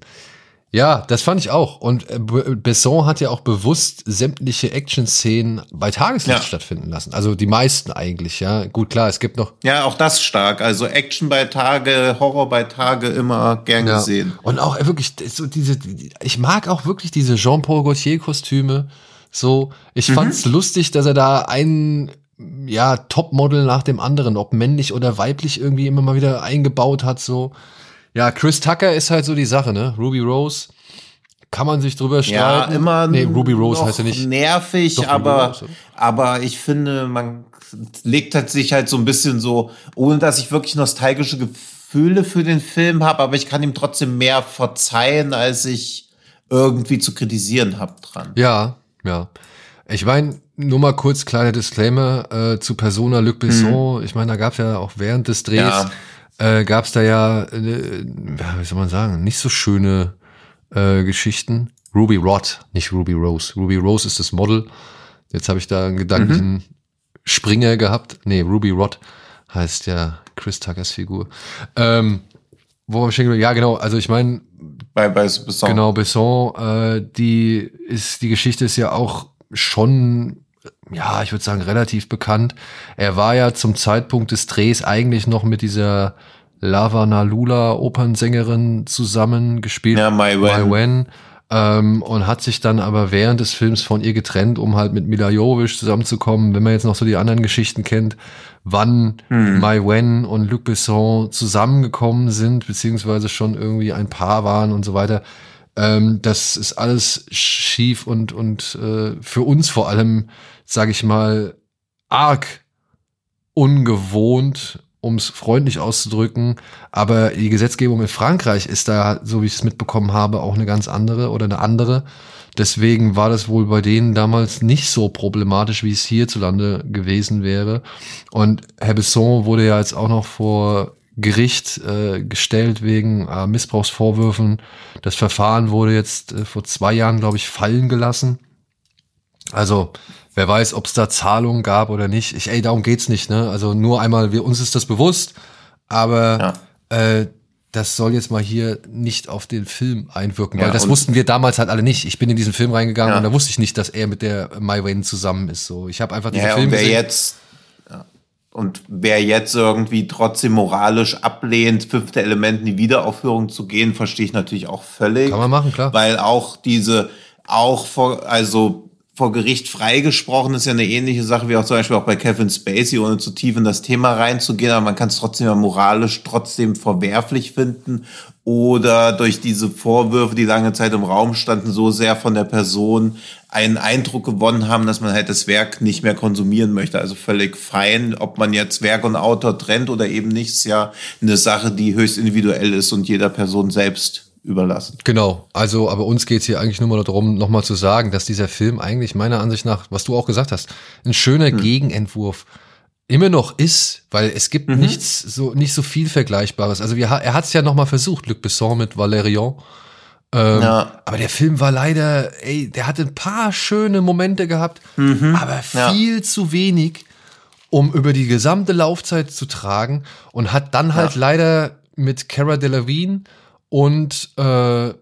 Ja, das fand ich auch. Und äh, Besson hat ja auch bewusst sämtliche Action-Szenen bei Tageslicht ja. stattfinden lassen. Also die meisten eigentlich, ja. Gut, klar, es gibt noch. Ja, auch das stark. Also Action bei Tage, Horror bei Tage immer gern ja. gesehen. Und auch wirklich so diese, ich mag auch wirklich diese Jean-Paul Gaultier-Kostüme. So, ich mhm. fand's lustig, dass er da einen ja, Topmodel nach dem anderen, ob männlich oder weiblich, irgendwie immer mal wieder eingebaut hat. So, ja, Chris Tucker ist halt so die Sache, ne? Ruby Rose kann man sich drüber streiten. Ja, immer nee, Ruby Rose heißt ja nicht. Nervig, Doch, aber, aber ich finde, man legt halt sich halt so ein bisschen so, ohne dass ich wirklich nostalgische Gefühle für den Film habe, aber ich kann ihm trotzdem mehr verzeihen, als ich irgendwie zu kritisieren habe dran. Ja, ja. Ich meine, nur mal kurz kleiner Disclaimer äh, zu Persona Luc Besson. Hm. Ich meine, da gab es ja auch während des Drehs ja. äh, gab es da ja, äh, wie soll man sagen, nicht so schöne äh, Geschichten. Ruby Rod, nicht Ruby Rose. Ruby Rose ist das Model. Jetzt habe ich da einen gedanklichen mhm. Springer gehabt. Nee, Ruby Rod heißt ja Chris Tuckers Figur. Ähm, wo habe ich denn, ja genau, also ich meine, bei, bei Besson. Genau, Besson, äh, die ist, die Geschichte ist ja auch schon, ja, ich würde sagen, relativ bekannt. Er war ja zum Zeitpunkt des Drehs eigentlich noch mit dieser Lava Nalula Opernsängerin zusammen gespielt. Ja, My Wen. My Wen ähm, und hat sich dann aber während des Films von ihr getrennt, um halt mit Mila Jovovich zusammenzukommen. Wenn man jetzt noch so die anderen Geschichten kennt, wann hm. Mai Wen und Luc Besson zusammengekommen sind, beziehungsweise schon irgendwie ein Paar waren und so weiter. Ähm, das ist alles schief und, und äh, für uns vor allem, sage ich mal, arg ungewohnt um es freundlich auszudrücken. Aber die Gesetzgebung in Frankreich ist da, so wie ich es mitbekommen habe, auch eine ganz andere oder eine andere. Deswegen war das wohl bei denen damals nicht so problematisch, wie es hierzulande gewesen wäre. Und Herr Besson wurde ja jetzt auch noch vor Gericht äh, gestellt wegen äh, Missbrauchsvorwürfen. Das Verfahren wurde jetzt äh, vor zwei Jahren, glaube ich, fallen gelassen. Also Wer weiß, ob es da Zahlungen gab oder nicht. Ich, ey, darum geht's nicht, ne? Also nur einmal, wir, uns ist das bewusst, aber ja. äh, das soll jetzt mal hier nicht auf den Film einwirken, ja, weil das wussten wir damals halt alle nicht. Ich bin in diesen Film reingegangen ja. und da wusste ich nicht, dass er mit der My Wayne zusammen ist. So, ich habe einfach diesen ja, Film und wer gesehen. jetzt und wer jetzt irgendwie trotzdem moralisch ablehnt, fünfte Element in die Wiederaufführung zu gehen, verstehe ich natürlich auch völlig. Kann man machen, klar. Weil auch diese, auch vor, also vor Gericht freigesprochen. Ist ja eine ähnliche Sache wie auch zum Beispiel auch bei Kevin Spacey, ohne zu tief in das Thema reinzugehen, aber man kann es trotzdem ja moralisch trotzdem verwerflich finden. Oder durch diese Vorwürfe, die lange Zeit im Raum standen, so sehr von der Person einen Eindruck gewonnen haben, dass man halt das Werk nicht mehr konsumieren möchte. Also völlig fein, ob man jetzt Werk und Autor trennt oder eben nicht, ist ja eine Sache, die höchst individuell ist und jeder Person selbst überlassen. Genau, also aber uns geht es hier eigentlich nur mal darum, nochmal zu sagen, dass dieser Film eigentlich meiner Ansicht nach, was du auch gesagt hast, ein schöner hm. Gegenentwurf immer noch ist, weil es gibt mhm. nichts so nicht so viel Vergleichbares. Also wir, er hat es ja nochmal versucht, Luc Besson mit Valerian. Ähm, ja. Aber der Film war leider, ey, der hatte ein paar schöne Momente gehabt, mhm. aber viel ja. zu wenig, um über die gesamte Laufzeit zu tragen und hat dann halt ja. leider mit Cara Delevingne und äh, na,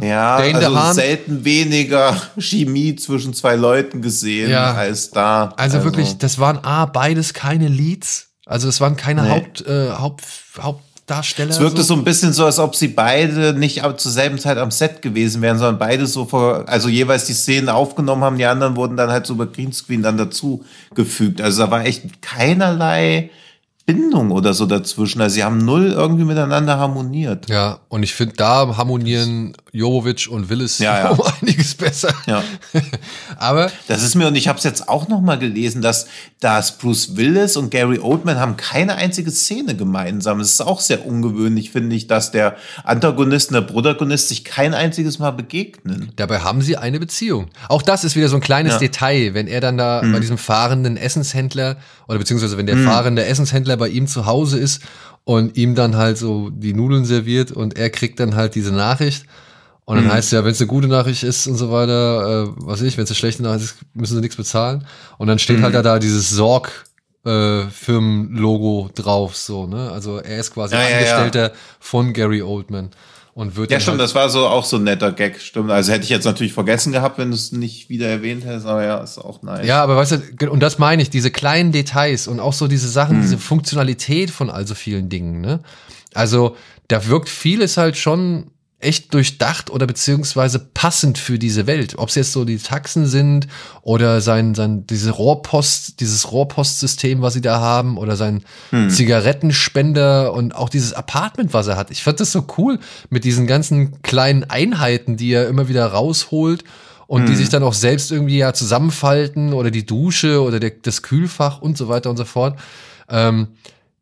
ja, Dane also DeHaan. selten weniger Chemie zwischen zwei Leuten gesehen ja. als da. Also, also, wirklich, das waren A, beides keine Leads. Also das waren keine nee. Haupt, äh, Haupt, Hauptdarsteller. Es wirkte so. so ein bisschen so, als ob sie beide nicht zur selben Zeit am Set gewesen wären, sondern beide so vor, also jeweils die Szenen aufgenommen haben, die anderen wurden dann halt so über Greenscreen dann dazu gefügt. Also da war echt keinerlei Bindung oder so dazwischen. Also sie haben null irgendwie miteinander harmoniert. Ja, und ich finde, da harmonieren Jovovic und Willis ja, ja. *laughs* um einiges besser. Ja. *laughs* Aber das ist mir und ich habe es jetzt auch noch mal gelesen, dass dass Bruce Willis und Gary Oldman haben keine einzige Szene gemeinsam. Es ist auch sehr ungewöhnlich, finde ich, dass der Antagonist und der Protagonist sich kein einziges Mal begegnen. Dabei haben sie eine Beziehung. Auch das ist wieder so ein kleines ja. Detail, wenn er dann da mhm. bei diesem fahrenden Essenshändler oder beziehungsweise wenn der mhm. fahrende Essenshändler bei ihm zu Hause ist und ihm dann halt so die Nudeln serviert und er kriegt dann halt diese Nachricht und dann mhm. heißt es ja, wenn es eine gute Nachricht ist und so weiter, äh, was ich, wenn es eine schlechte Nachricht ist, müssen sie nichts bezahlen. Und dann steht halt mhm. halt da, da dieses Sorg äh, Firmenlogo drauf, so, ne? Also er ist quasi ja, Angestellter ja, ja. von Gary Oldman und wird Ja, stimmt, halt das war so auch so ein netter Gag, stimmt. Also hätte ich jetzt natürlich vergessen gehabt, wenn du es nicht wieder erwähnt hättest, aber ja, ist auch nice. Ja, aber weißt du, und das meine ich, diese kleinen Details und auch so diese Sachen, mhm. diese Funktionalität von all so vielen Dingen, ne? Also, da wirkt vieles halt schon echt durchdacht oder beziehungsweise passend für diese Welt. Ob es jetzt so die Taxen sind oder sein, sein, diese Rohrpost, dieses Rohrpostsystem, was sie da haben, oder sein hm. Zigarettenspender und auch dieses Apartment, was er hat. Ich fand das so cool mit diesen ganzen kleinen Einheiten, die er immer wieder rausholt und hm. die sich dann auch selbst irgendwie ja zusammenfalten oder die Dusche oder der, das Kühlfach und so weiter und so fort. Ähm,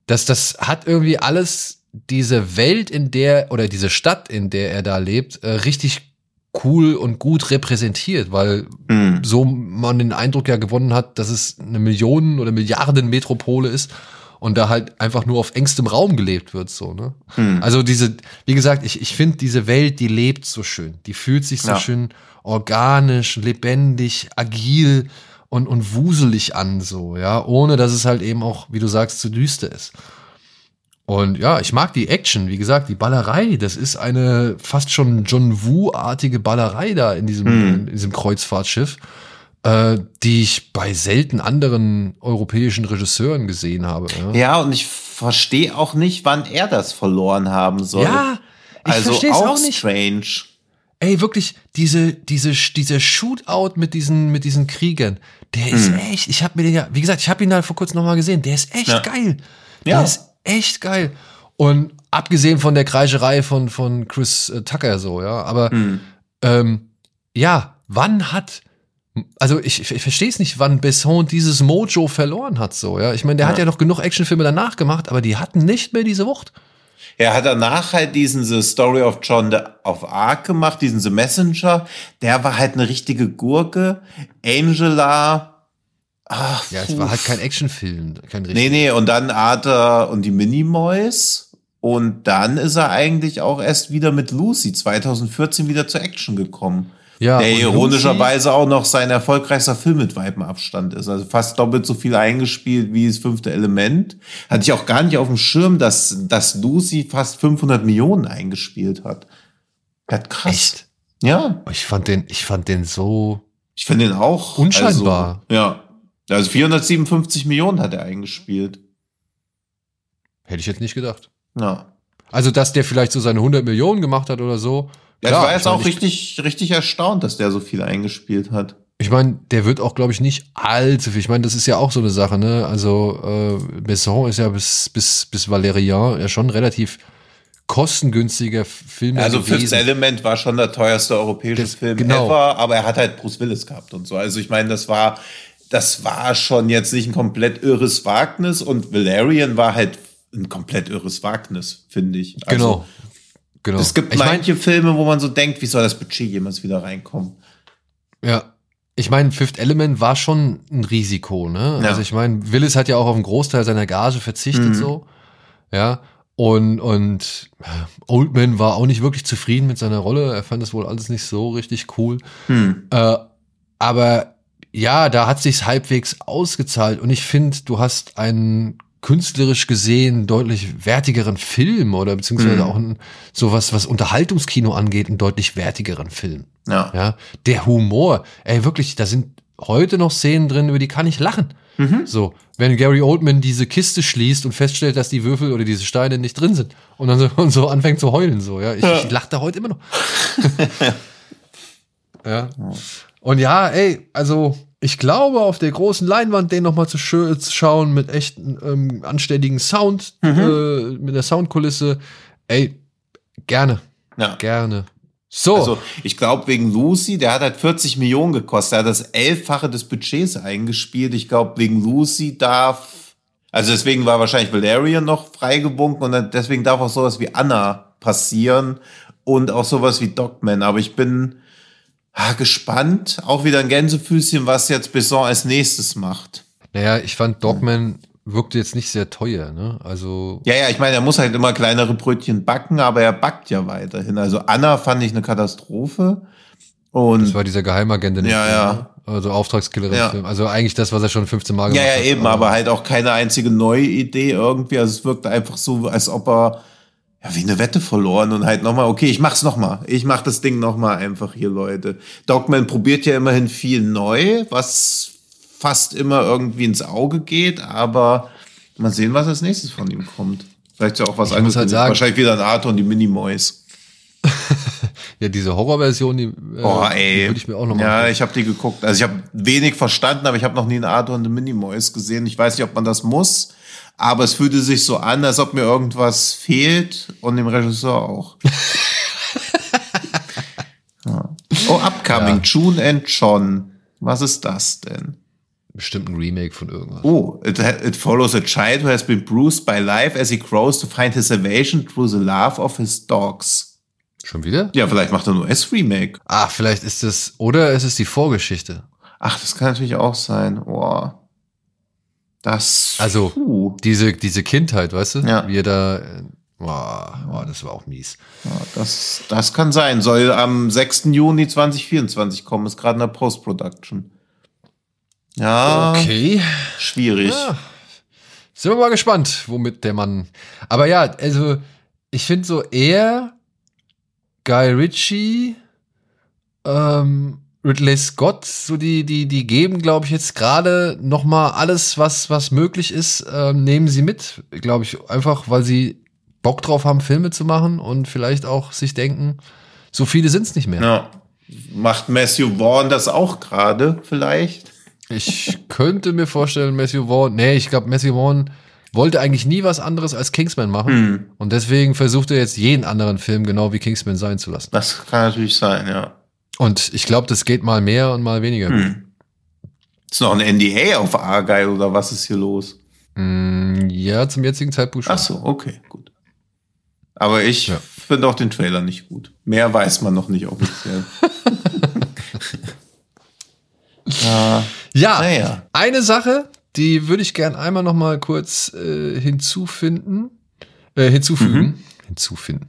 das, das hat irgendwie alles diese Welt, in der, oder diese Stadt, in der er da lebt, äh, richtig cool und gut repräsentiert, weil mhm. so man den Eindruck ja gewonnen hat, dass es eine Millionen- oder Milliarden-Metropole ist und da halt einfach nur auf engstem Raum gelebt wird, so, ne? Mhm. Also diese, wie gesagt, ich, ich finde diese Welt, die lebt so schön, die fühlt sich so ja. schön organisch, lebendig, agil und, und wuselig an, so, ja, ohne dass es halt eben auch, wie du sagst, zu düster ist. Und ja, ich mag die Action, wie gesagt, die Ballerei, das ist eine fast schon John Woo-artige Ballerei da in diesem, hm. in diesem Kreuzfahrtschiff, äh, die ich bei selten anderen europäischen Regisseuren gesehen habe. Ja, ja und ich verstehe auch nicht, wann er das verloren haben soll. Ja, ich also verstehe es auch nicht. Strange. Ey, wirklich, diese, diese, dieser Shootout mit diesen, mit diesen Kriegern, der ist hm. echt, ich habe mir den ja, wie gesagt, ich habe ihn da vor kurzem nochmal gesehen, der ist echt ja. geil. Der ja. ist echt geil. Und abgesehen von der Kreischerei von, von Chris äh, Tucker so, ja. Aber mhm. ähm, ja, wann hat also ich, ich verstehe es nicht, wann Besson dieses Mojo verloren hat, so, ja. Ich meine, der ja. hat ja noch genug Actionfilme danach gemacht, aber die hatten nicht mehr diese Wucht. Er hat danach halt diesen The Story of John of Arc gemacht, diesen The Messenger. Der war halt eine richtige Gurke. Angela, Ach, ja, es war halt kein Actionfilm. Kein nee, nee, und dann Arthur und die Minimoys. Und dann ist er eigentlich auch erst wieder mit Lucy 2014 wieder zur Action gekommen. Ja, der ironischerweise auch noch sein erfolgreichster Film mit weitem Abstand ist. Also fast doppelt so viel eingespielt wie das fünfte Element. Hatte ich auch gar nicht auf dem Schirm, dass, dass Lucy fast 500 Millionen eingespielt hat. Das krass. Echt? Ja. Ich fand den, ich fand den so. Ich finde den auch. Unscheinbar. Also, ja. Also 457 Millionen hat er eingespielt. Hätte ich jetzt nicht gedacht. Ja. Also, dass der vielleicht so seine 100 Millionen gemacht hat oder so. Ja, Klar, ich war jetzt auch richtig, richtig erstaunt, dass der so viel eingespielt hat. Ich meine, der wird auch, glaube ich, nicht allzu viel. Ich meine, das ist ja auch so eine Sache, ne? Also, äh, Besson ist ja bis, bis, bis Valerian ja schon relativ kostengünstiger Film. Also Fifth Element war schon der teuerste europäische das, Film genau. ever, aber er hat halt Bruce Willis gehabt und so. Also ich meine, das war das war schon jetzt nicht ein komplett irres Wagnis und Valerian war halt ein komplett irres Wagnis, finde ich. Also, genau. genau. Es gibt ich manche mein, Filme, wo man so denkt, wie soll das Budget jemals wieder reinkommen? Ja. Ich meine, Fifth Element war schon ein Risiko, ne? Ja. Also ich meine, Willis hat ja auch auf einen Großteil seiner Gage verzichtet, mhm. so. Ja. Und, und äh, Oldman war auch nicht wirklich zufrieden mit seiner Rolle. Er fand das wohl alles nicht so richtig cool. Mhm. Äh, aber ja, da hat sich's halbwegs ausgezahlt und ich finde, du hast einen künstlerisch gesehen deutlich wertigeren Film oder beziehungsweise mhm. auch ein, sowas, was Unterhaltungskino angeht, einen deutlich wertigeren Film. Ja. ja. Der Humor, ey, wirklich, da sind heute noch Szenen drin, über die kann ich lachen. Mhm. So, wenn Gary Oldman diese Kiste schließt und feststellt, dass die Würfel oder diese Steine nicht drin sind und dann so, *laughs* und so anfängt zu heulen, so, ja. Ich, ja. ich lache da heute immer noch. *laughs* ja. Und ja, ey, also ich glaube, auf der großen Leinwand den nochmal zu, zu schauen mit echten ähm, anständigen Sound, mhm. äh, mit der Soundkulisse, ey, gerne. Ja. Gerne. So. Also ich glaube wegen Lucy, der hat halt 40 Millionen gekostet, er hat das Elffache des Budgets eingespielt. Ich glaube wegen Lucy darf, also deswegen war wahrscheinlich Valerian noch freigebunken und deswegen darf auch sowas wie Anna passieren und auch sowas wie Dogman. Aber ich bin ah, gespannt, auch wieder ein Gänsefüßchen, was jetzt Besson als nächstes macht. Naja, ich fand Dogman wirkte jetzt nicht sehr teuer, ne? Also. Ja, ja, ich meine, er muss halt immer kleinere Brötchen backen, aber er backt ja weiterhin. Also Anna fand ich eine Katastrophe. Und das war dieser Geheimagent in ja, ja. Ne? Also Auftragskillerin-Film. Ja. Also eigentlich das, was er schon 15 Mal gemacht hat. Ja, ja, eben, aber halt auch keine einzige neue Idee irgendwie. Also es wirkte einfach so, als ob er ja, wie eine Wette verloren und halt nochmal, okay, ich mach's nochmal. Ich mach das Ding nochmal einfach hier, Leute. Dogman probiert ja immerhin viel neu, was fast immer irgendwie ins Auge geht, aber mal sehen, was als nächstes von ihm kommt. Vielleicht ja auch was anderes. Halt Wahrscheinlich wieder ein Arthur und die Minimoys. *laughs* ja, diese Horrorversion, die, äh, oh, die würde ich mir auch noch mal Ja, machen. ich habe die geguckt. Also ich habe wenig verstanden, aber ich habe noch nie einen Arthur und die Minimoys gesehen. Ich weiß nicht, ob man das muss, aber es fühlte sich so an, als ob mir irgendwas fehlt und dem Regisseur auch. *laughs* ja. Oh, upcoming, ja. June and John. Was ist das denn? bestimmt ein Remake von irgendwas. Oh, it, it, follows a child who has been bruised by life as he grows to find his salvation through the love of his dogs. Schon wieder? Ja, vielleicht macht er nur S-Remake. Ah, vielleicht ist es, oder es ist die Vorgeschichte. Ach, das kann natürlich auch sein. Boah. Das. Also, puh. diese, diese Kindheit, weißt du? Ja. Wie er da, boah, boah, das war auch mies. Ja, das, das kann sein. Soll am 6. Juni 2024 kommen, ist gerade in der Post-Production. Ja. Okay. Schwierig. Ja. Sind wir mal gespannt, womit der Mann. Aber ja, also ich finde so eher Guy Ritchie, ähm, Ridley Scott, so die, die, die geben, glaube ich, jetzt gerade noch mal alles, was, was möglich ist, ähm, nehmen sie mit, glaube ich, einfach, weil sie Bock drauf haben, Filme zu machen und vielleicht auch sich denken, so viele sind es nicht mehr. Ja. Macht Matthew Vaughn das auch gerade vielleicht? Ich könnte mir vorstellen, Matthew Vaughn, nee, ich glaube, Matthew Vaughn wollte eigentlich nie was anderes als Kingsman machen. Hm. Und deswegen versucht er jetzt jeden anderen Film genau wie Kingsman sein zu lassen. Das kann natürlich sein, ja. Und ich glaube, das geht mal mehr und mal weniger. Hm. Ist noch ein NDA auf Argyle oder was ist hier los? Mm, ja, zum jetzigen Zeitpunkt schon. Ach so, okay, gut. Aber ich ja. finde auch den Trailer nicht gut. Mehr weiß man noch nicht offiziell. *laughs* *laughs* ja. Ja, naja. eine Sache, die würde ich gern einmal noch mal kurz äh, hinzufinden, äh, hinzufügen, mhm. Hinzufinden.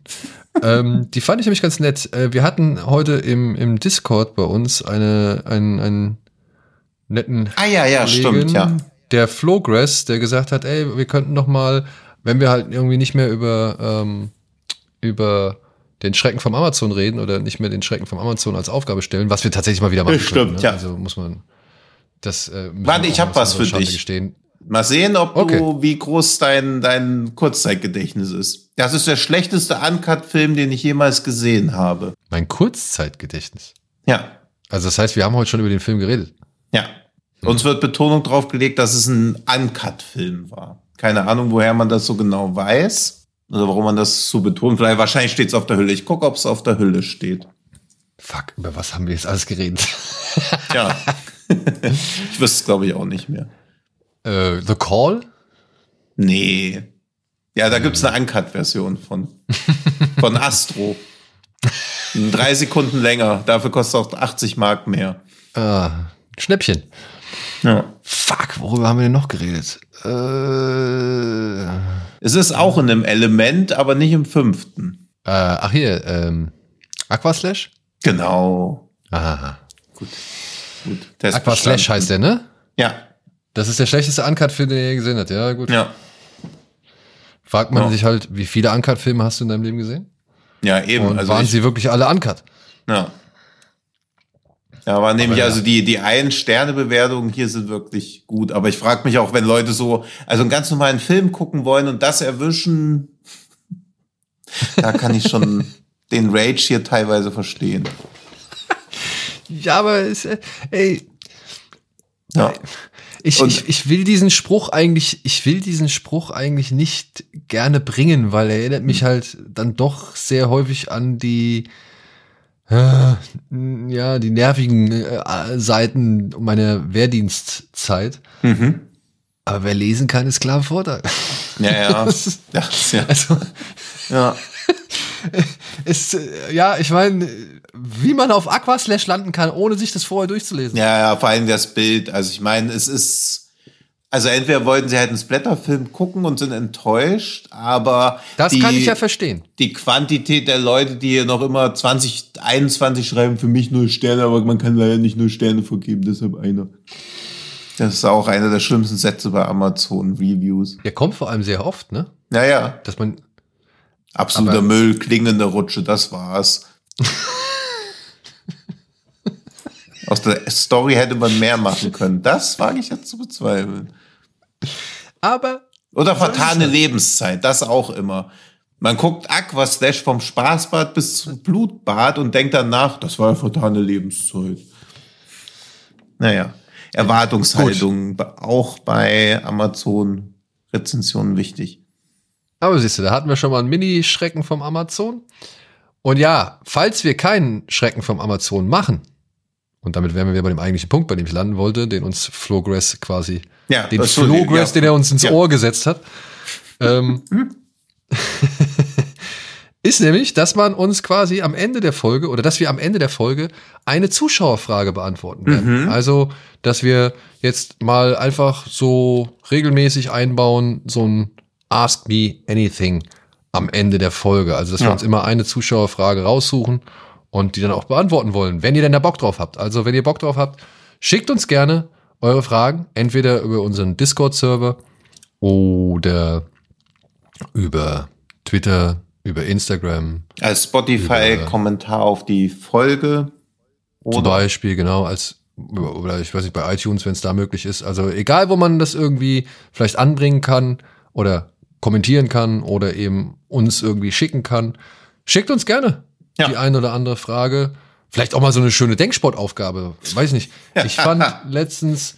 ähm, die fand ich nämlich ganz nett. Äh, wir hatten heute im, im Discord bei uns eine, einen, einen netten ah, ja, ja, Kollegen, stimmt, ja. der Flowgrass, der gesagt hat, ey, wir könnten noch mal, wenn wir halt irgendwie nicht mehr über, ähm, über den Schrecken vom Amazon reden oder nicht mehr den Schrecken vom Amazon als Aufgabe stellen, was wir tatsächlich mal wieder machen Stimmt, können, ne? ja. Also muss man das, äh, Warte, ich habe was für dich. Gestehen. Mal sehen, ob okay. du, wie groß dein, dein Kurzzeitgedächtnis ist. Das ist der schlechteste Uncut-Film, den ich jemals gesehen habe. Mein Kurzzeitgedächtnis? Ja. Also das heißt, wir haben heute schon über den Film geredet. Ja. Hm. Uns wird Betonung drauf gelegt, dass es ein Uncut-Film war. Keine Ahnung, woher man das so genau weiß. Oder warum man das so betont. Vielleicht wahrscheinlich steht es auf der Hülle. Ich gucke, ob es auf der Hülle steht. Fuck, über was haben wir jetzt alles geredet? Ja. *laughs* *laughs* ich wüsste es, glaube ich, auch nicht mehr. Äh, The Call? Nee. Ja, da gibt es eine Uncut-Version von, *laughs* von Astro. Drei Sekunden länger. Dafür kostet auch 80 Mark mehr. Ah, Schnäppchen. Ja. Fuck, worüber haben wir denn noch geredet? Äh, es ist auch in einem Element, aber nicht im fünften. Äh, ach hier, ähm, Aquaslash? Genau. Aha. Gut. Gut. Test Aqua Slash heißt der, ne? Ja. Das ist der schlechteste Uncut-Film, den ihr gesehen habt. Ja, gut. Ja. Fragt man ja. sich halt, wie viele Uncut-Filme hast du in deinem Leben gesehen? Ja, eben. Und also waren sie wirklich alle Uncut? Ja. Ja, war nämlich ja. also die, die Ein-Sterne-Bewertungen hier sind wirklich gut. Aber ich frage mich auch, wenn Leute so, also einen ganz normalen Film gucken wollen und das erwischen, da kann ich schon *laughs* den Rage hier teilweise verstehen. Ja, aber es, äh, ey. Ja. Ich, ich, ich will diesen Spruch eigentlich, ich will diesen Spruch eigentlich nicht gerne bringen, weil er erinnert mich halt dann doch sehr häufig an die ja, die nervigen äh, Seiten meiner Wehrdienstzeit. Mhm. Aber wer lesen kann, ist klar ein Vorteil. Ja, ja. *laughs* das, ja. Also, ja. *laughs* ist, äh, ja, ich meine, wie man auf Aquaslash landen kann, ohne sich das vorher durchzulesen. Ja, ja, vor allem das Bild. Also ich meine, es ist also entweder wollten sie halt einen Splatterfilm gucken und sind enttäuscht, aber das die, kann ich ja verstehen. Die Quantität der Leute, die hier noch immer 2021 schreiben, für mich nur Sterne, aber man kann leider nicht nur Sterne vergeben, deshalb einer. Das ist auch einer der schlimmsten Sätze bei Amazon Reviews. Der kommt vor allem sehr oft, ne? Naja. Dass man absoluter Müll, klingende Rutsche, das war's. *laughs* Aus der Story hätte man mehr machen können. Das wage ich jetzt zu bezweifeln. Aber. Oder vertane Lebenszeit, das auch immer. Man guckt Aqua Slash vom Spaßbad bis zum Blutbad und denkt danach, das war ja vertane Lebenszeit. Naja, Erwartungshaltung Gut. auch bei Amazon Rezensionen wichtig. Aber siehst du, da hatten wir schon mal einen Mini-Schrecken vom Amazon. Und ja, falls wir keinen Schrecken vom Amazon machen, und damit wären wir bei dem eigentlichen Punkt, bei dem ich landen wollte, den uns Flowgrass quasi, ja, den Flowgrass, ja. den er uns ins ja. Ohr gesetzt hat. Ähm, *laughs* *laughs* ist nämlich, dass man uns quasi am Ende der Folge oder dass wir am Ende der Folge eine Zuschauerfrage beantworten werden. Mhm. Also, dass wir jetzt mal einfach so regelmäßig einbauen, so ein Ask Me Anything am Ende der Folge. Also, dass ja. wir uns immer eine Zuschauerfrage raussuchen und die dann auch beantworten wollen, wenn ihr denn da Bock drauf habt. Also wenn ihr Bock drauf habt, schickt uns gerne eure Fragen, entweder über unseren Discord-Server oder über Twitter, über Instagram. Als Spotify-Kommentar auf die Folge. Oder? Zum Beispiel, genau, als oder ich weiß nicht, bei iTunes, wenn es da möglich ist. Also egal, wo man das irgendwie vielleicht anbringen kann oder kommentieren kann oder eben uns irgendwie schicken kann, schickt uns gerne ja. die eine oder andere Frage. Vielleicht auch mal so eine schöne Denksportaufgabe. Weiß nicht. Ich fand *laughs* letztens,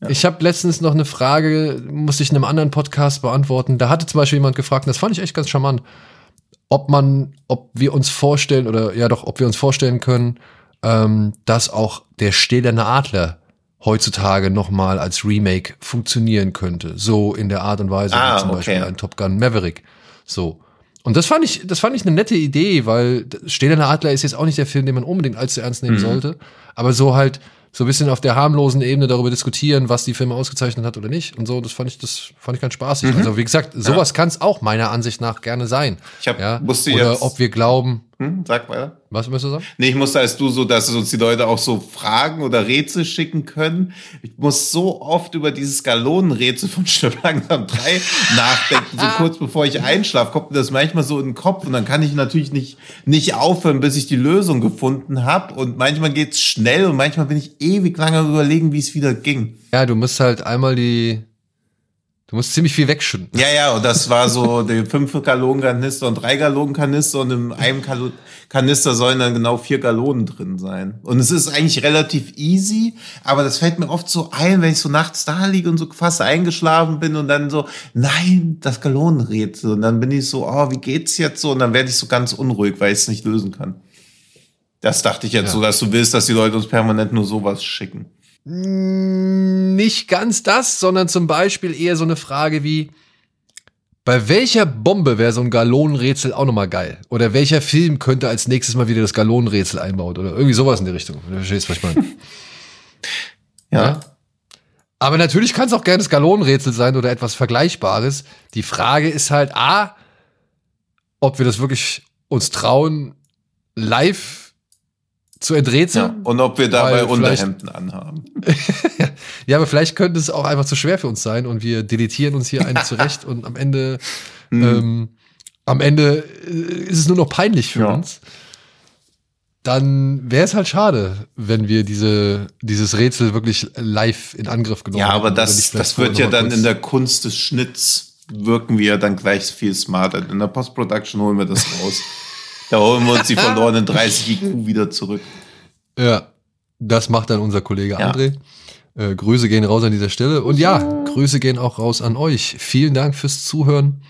ja. ich habe letztens noch eine Frage, musste ich in einem anderen Podcast beantworten. Da hatte zum Beispiel jemand gefragt, und das fand ich echt ganz charmant, ob man, ob wir uns vorstellen oder ja doch, ob wir uns vorstellen können, ähm, dass auch der stählerne Adler heutzutage noch mal als Remake funktionieren könnte. So in der Art und Weise, ah, wie zum okay. Beispiel ein Top Gun Maverick. So. Und das fand ich, das fand ich eine nette Idee, weil Stählerne Adler ist jetzt auch nicht der Film, den man unbedingt allzu ernst nehmen mhm. sollte. Aber so halt, so ein bisschen auf der harmlosen Ebene darüber diskutieren, was die Filme ausgezeichnet hat oder nicht. Und so, das fand ich, das fand ich ganz spaßig. Mhm. Also, wie gesagt, sowas ja. kann es auch meiner Ansicht nach gerne sein. Ich hab, ja? musste Oder jetzt, ob wir glauben, hm, sag weiter. Was müsst du sagen? Nee, ich musste als du so, dass uns die Leute auch so Fragen oder Rätsel schicken können. Ich muss so oft über dieses Galonenrätsel von *laughs* Stirb langsam 3 nachdenken, so kurz bevor ich einschlafe, kommt mir das manchmal so in den Kopf und dann kann ich natürlich nicht, nicht aufhören, bis ich die Lösung gefunden habe. Und manchmal geht's schnell und manchmal bin ich ewig lange überlegen, wie es wieder ging. Ja, du musst halt einmal die, Du musst ziemlich viel wegschütten. Ja, ja, und das war so der 5 Gallonen Kanister und 3 Gallonen Kanister und in einem Kanister sollen dann genau 4 Gallonen drin sein. Und es ist eigentlich relativ easy, aber das fällt mir oft so ein, wenn ich so nachts da liege und so fast eingeschlafen bin und dann so, nein, das Gallonenrätsel. Und dann bin ich so, oh, wie geht's jetzt so? Und dann werde ich so ganz unruhig, weil ich es nicht lösen kann. Das dachte ich jetzt ja. so, dass du willst, dass die Leute uns permanent nur sowas schicken. Nicht ganz das, sondern zum Beispiel eher so eine Frage wie, bei welcher Bombe wäre so ein Galonenrätsel auch nochmal geil? Oder welcher Film könnte als nächstes mal wieder das Galonenrätsel einbauen? Oder irgendwie sowas in die Richtung. Du verstehst, was ich meine. *laughs* ja. ja. Aber natürlich kann es auch gerne das Galonenrätsel sein oder etwas Vergleichbares. Die Frage ist halt, A, ob wir das wirklich uns trauen, live zu enträtseln. Ja, und ob wir dabei Unterhemden anhaben. *laughs* ja, aber vielleicht könnte es auch einfach zu schwer für uns sein und wir deletieren uns hier einen *laughs* zurecht und am Ende, mhm. ähm, am Ende äh, ist es nur noch peinlich für ja. uns. Dann wäre es halt schade, wenn wir diese, dieses Rätsel wirklich live in Angriff genommen haben. Ja, aber das, das wird ja dann in der Kunst des Schnitts wirken wir dann gleich viel smarter. In der Post-Production holen wir das raus. *laughs* Da holen wir uns die verlorenen 30 IQ wieder zurück. Ja, das macht dann unser Kollege ja. André. Äh, Grüße gehen raus an dieser Stelle. Und ja, Grüße gehen auch raus an euch. Vielen Dank fürs Zuhören.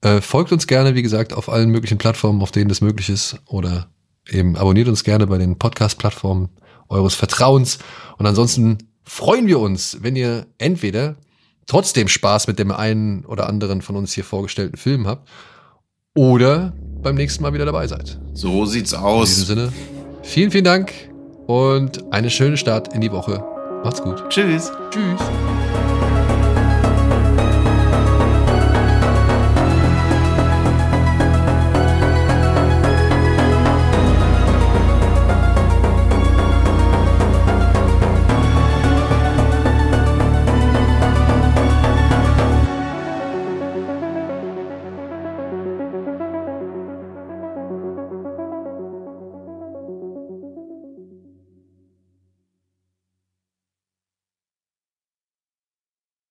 Äh, folgt uns gerne, wie gesagt, auf allen möglichen Plattformen, auf denen das möglich ist. Oder eben abonniert uns gerne bei den Podcast-Plattformen eures Vertrauens. Und ansonsten freuen wir uns, wenn ihr entweder trotzdem Spaß mit dem einen oder anderen von uns hier vorgestellten Film habt oder beim nächsten Mal wieder dabei seid. So sieht's aus. In diesem Sinne, vielen, vielen Dank und eine schöne Start in die Woche. Macht's gut. Tschüss. Tschüss.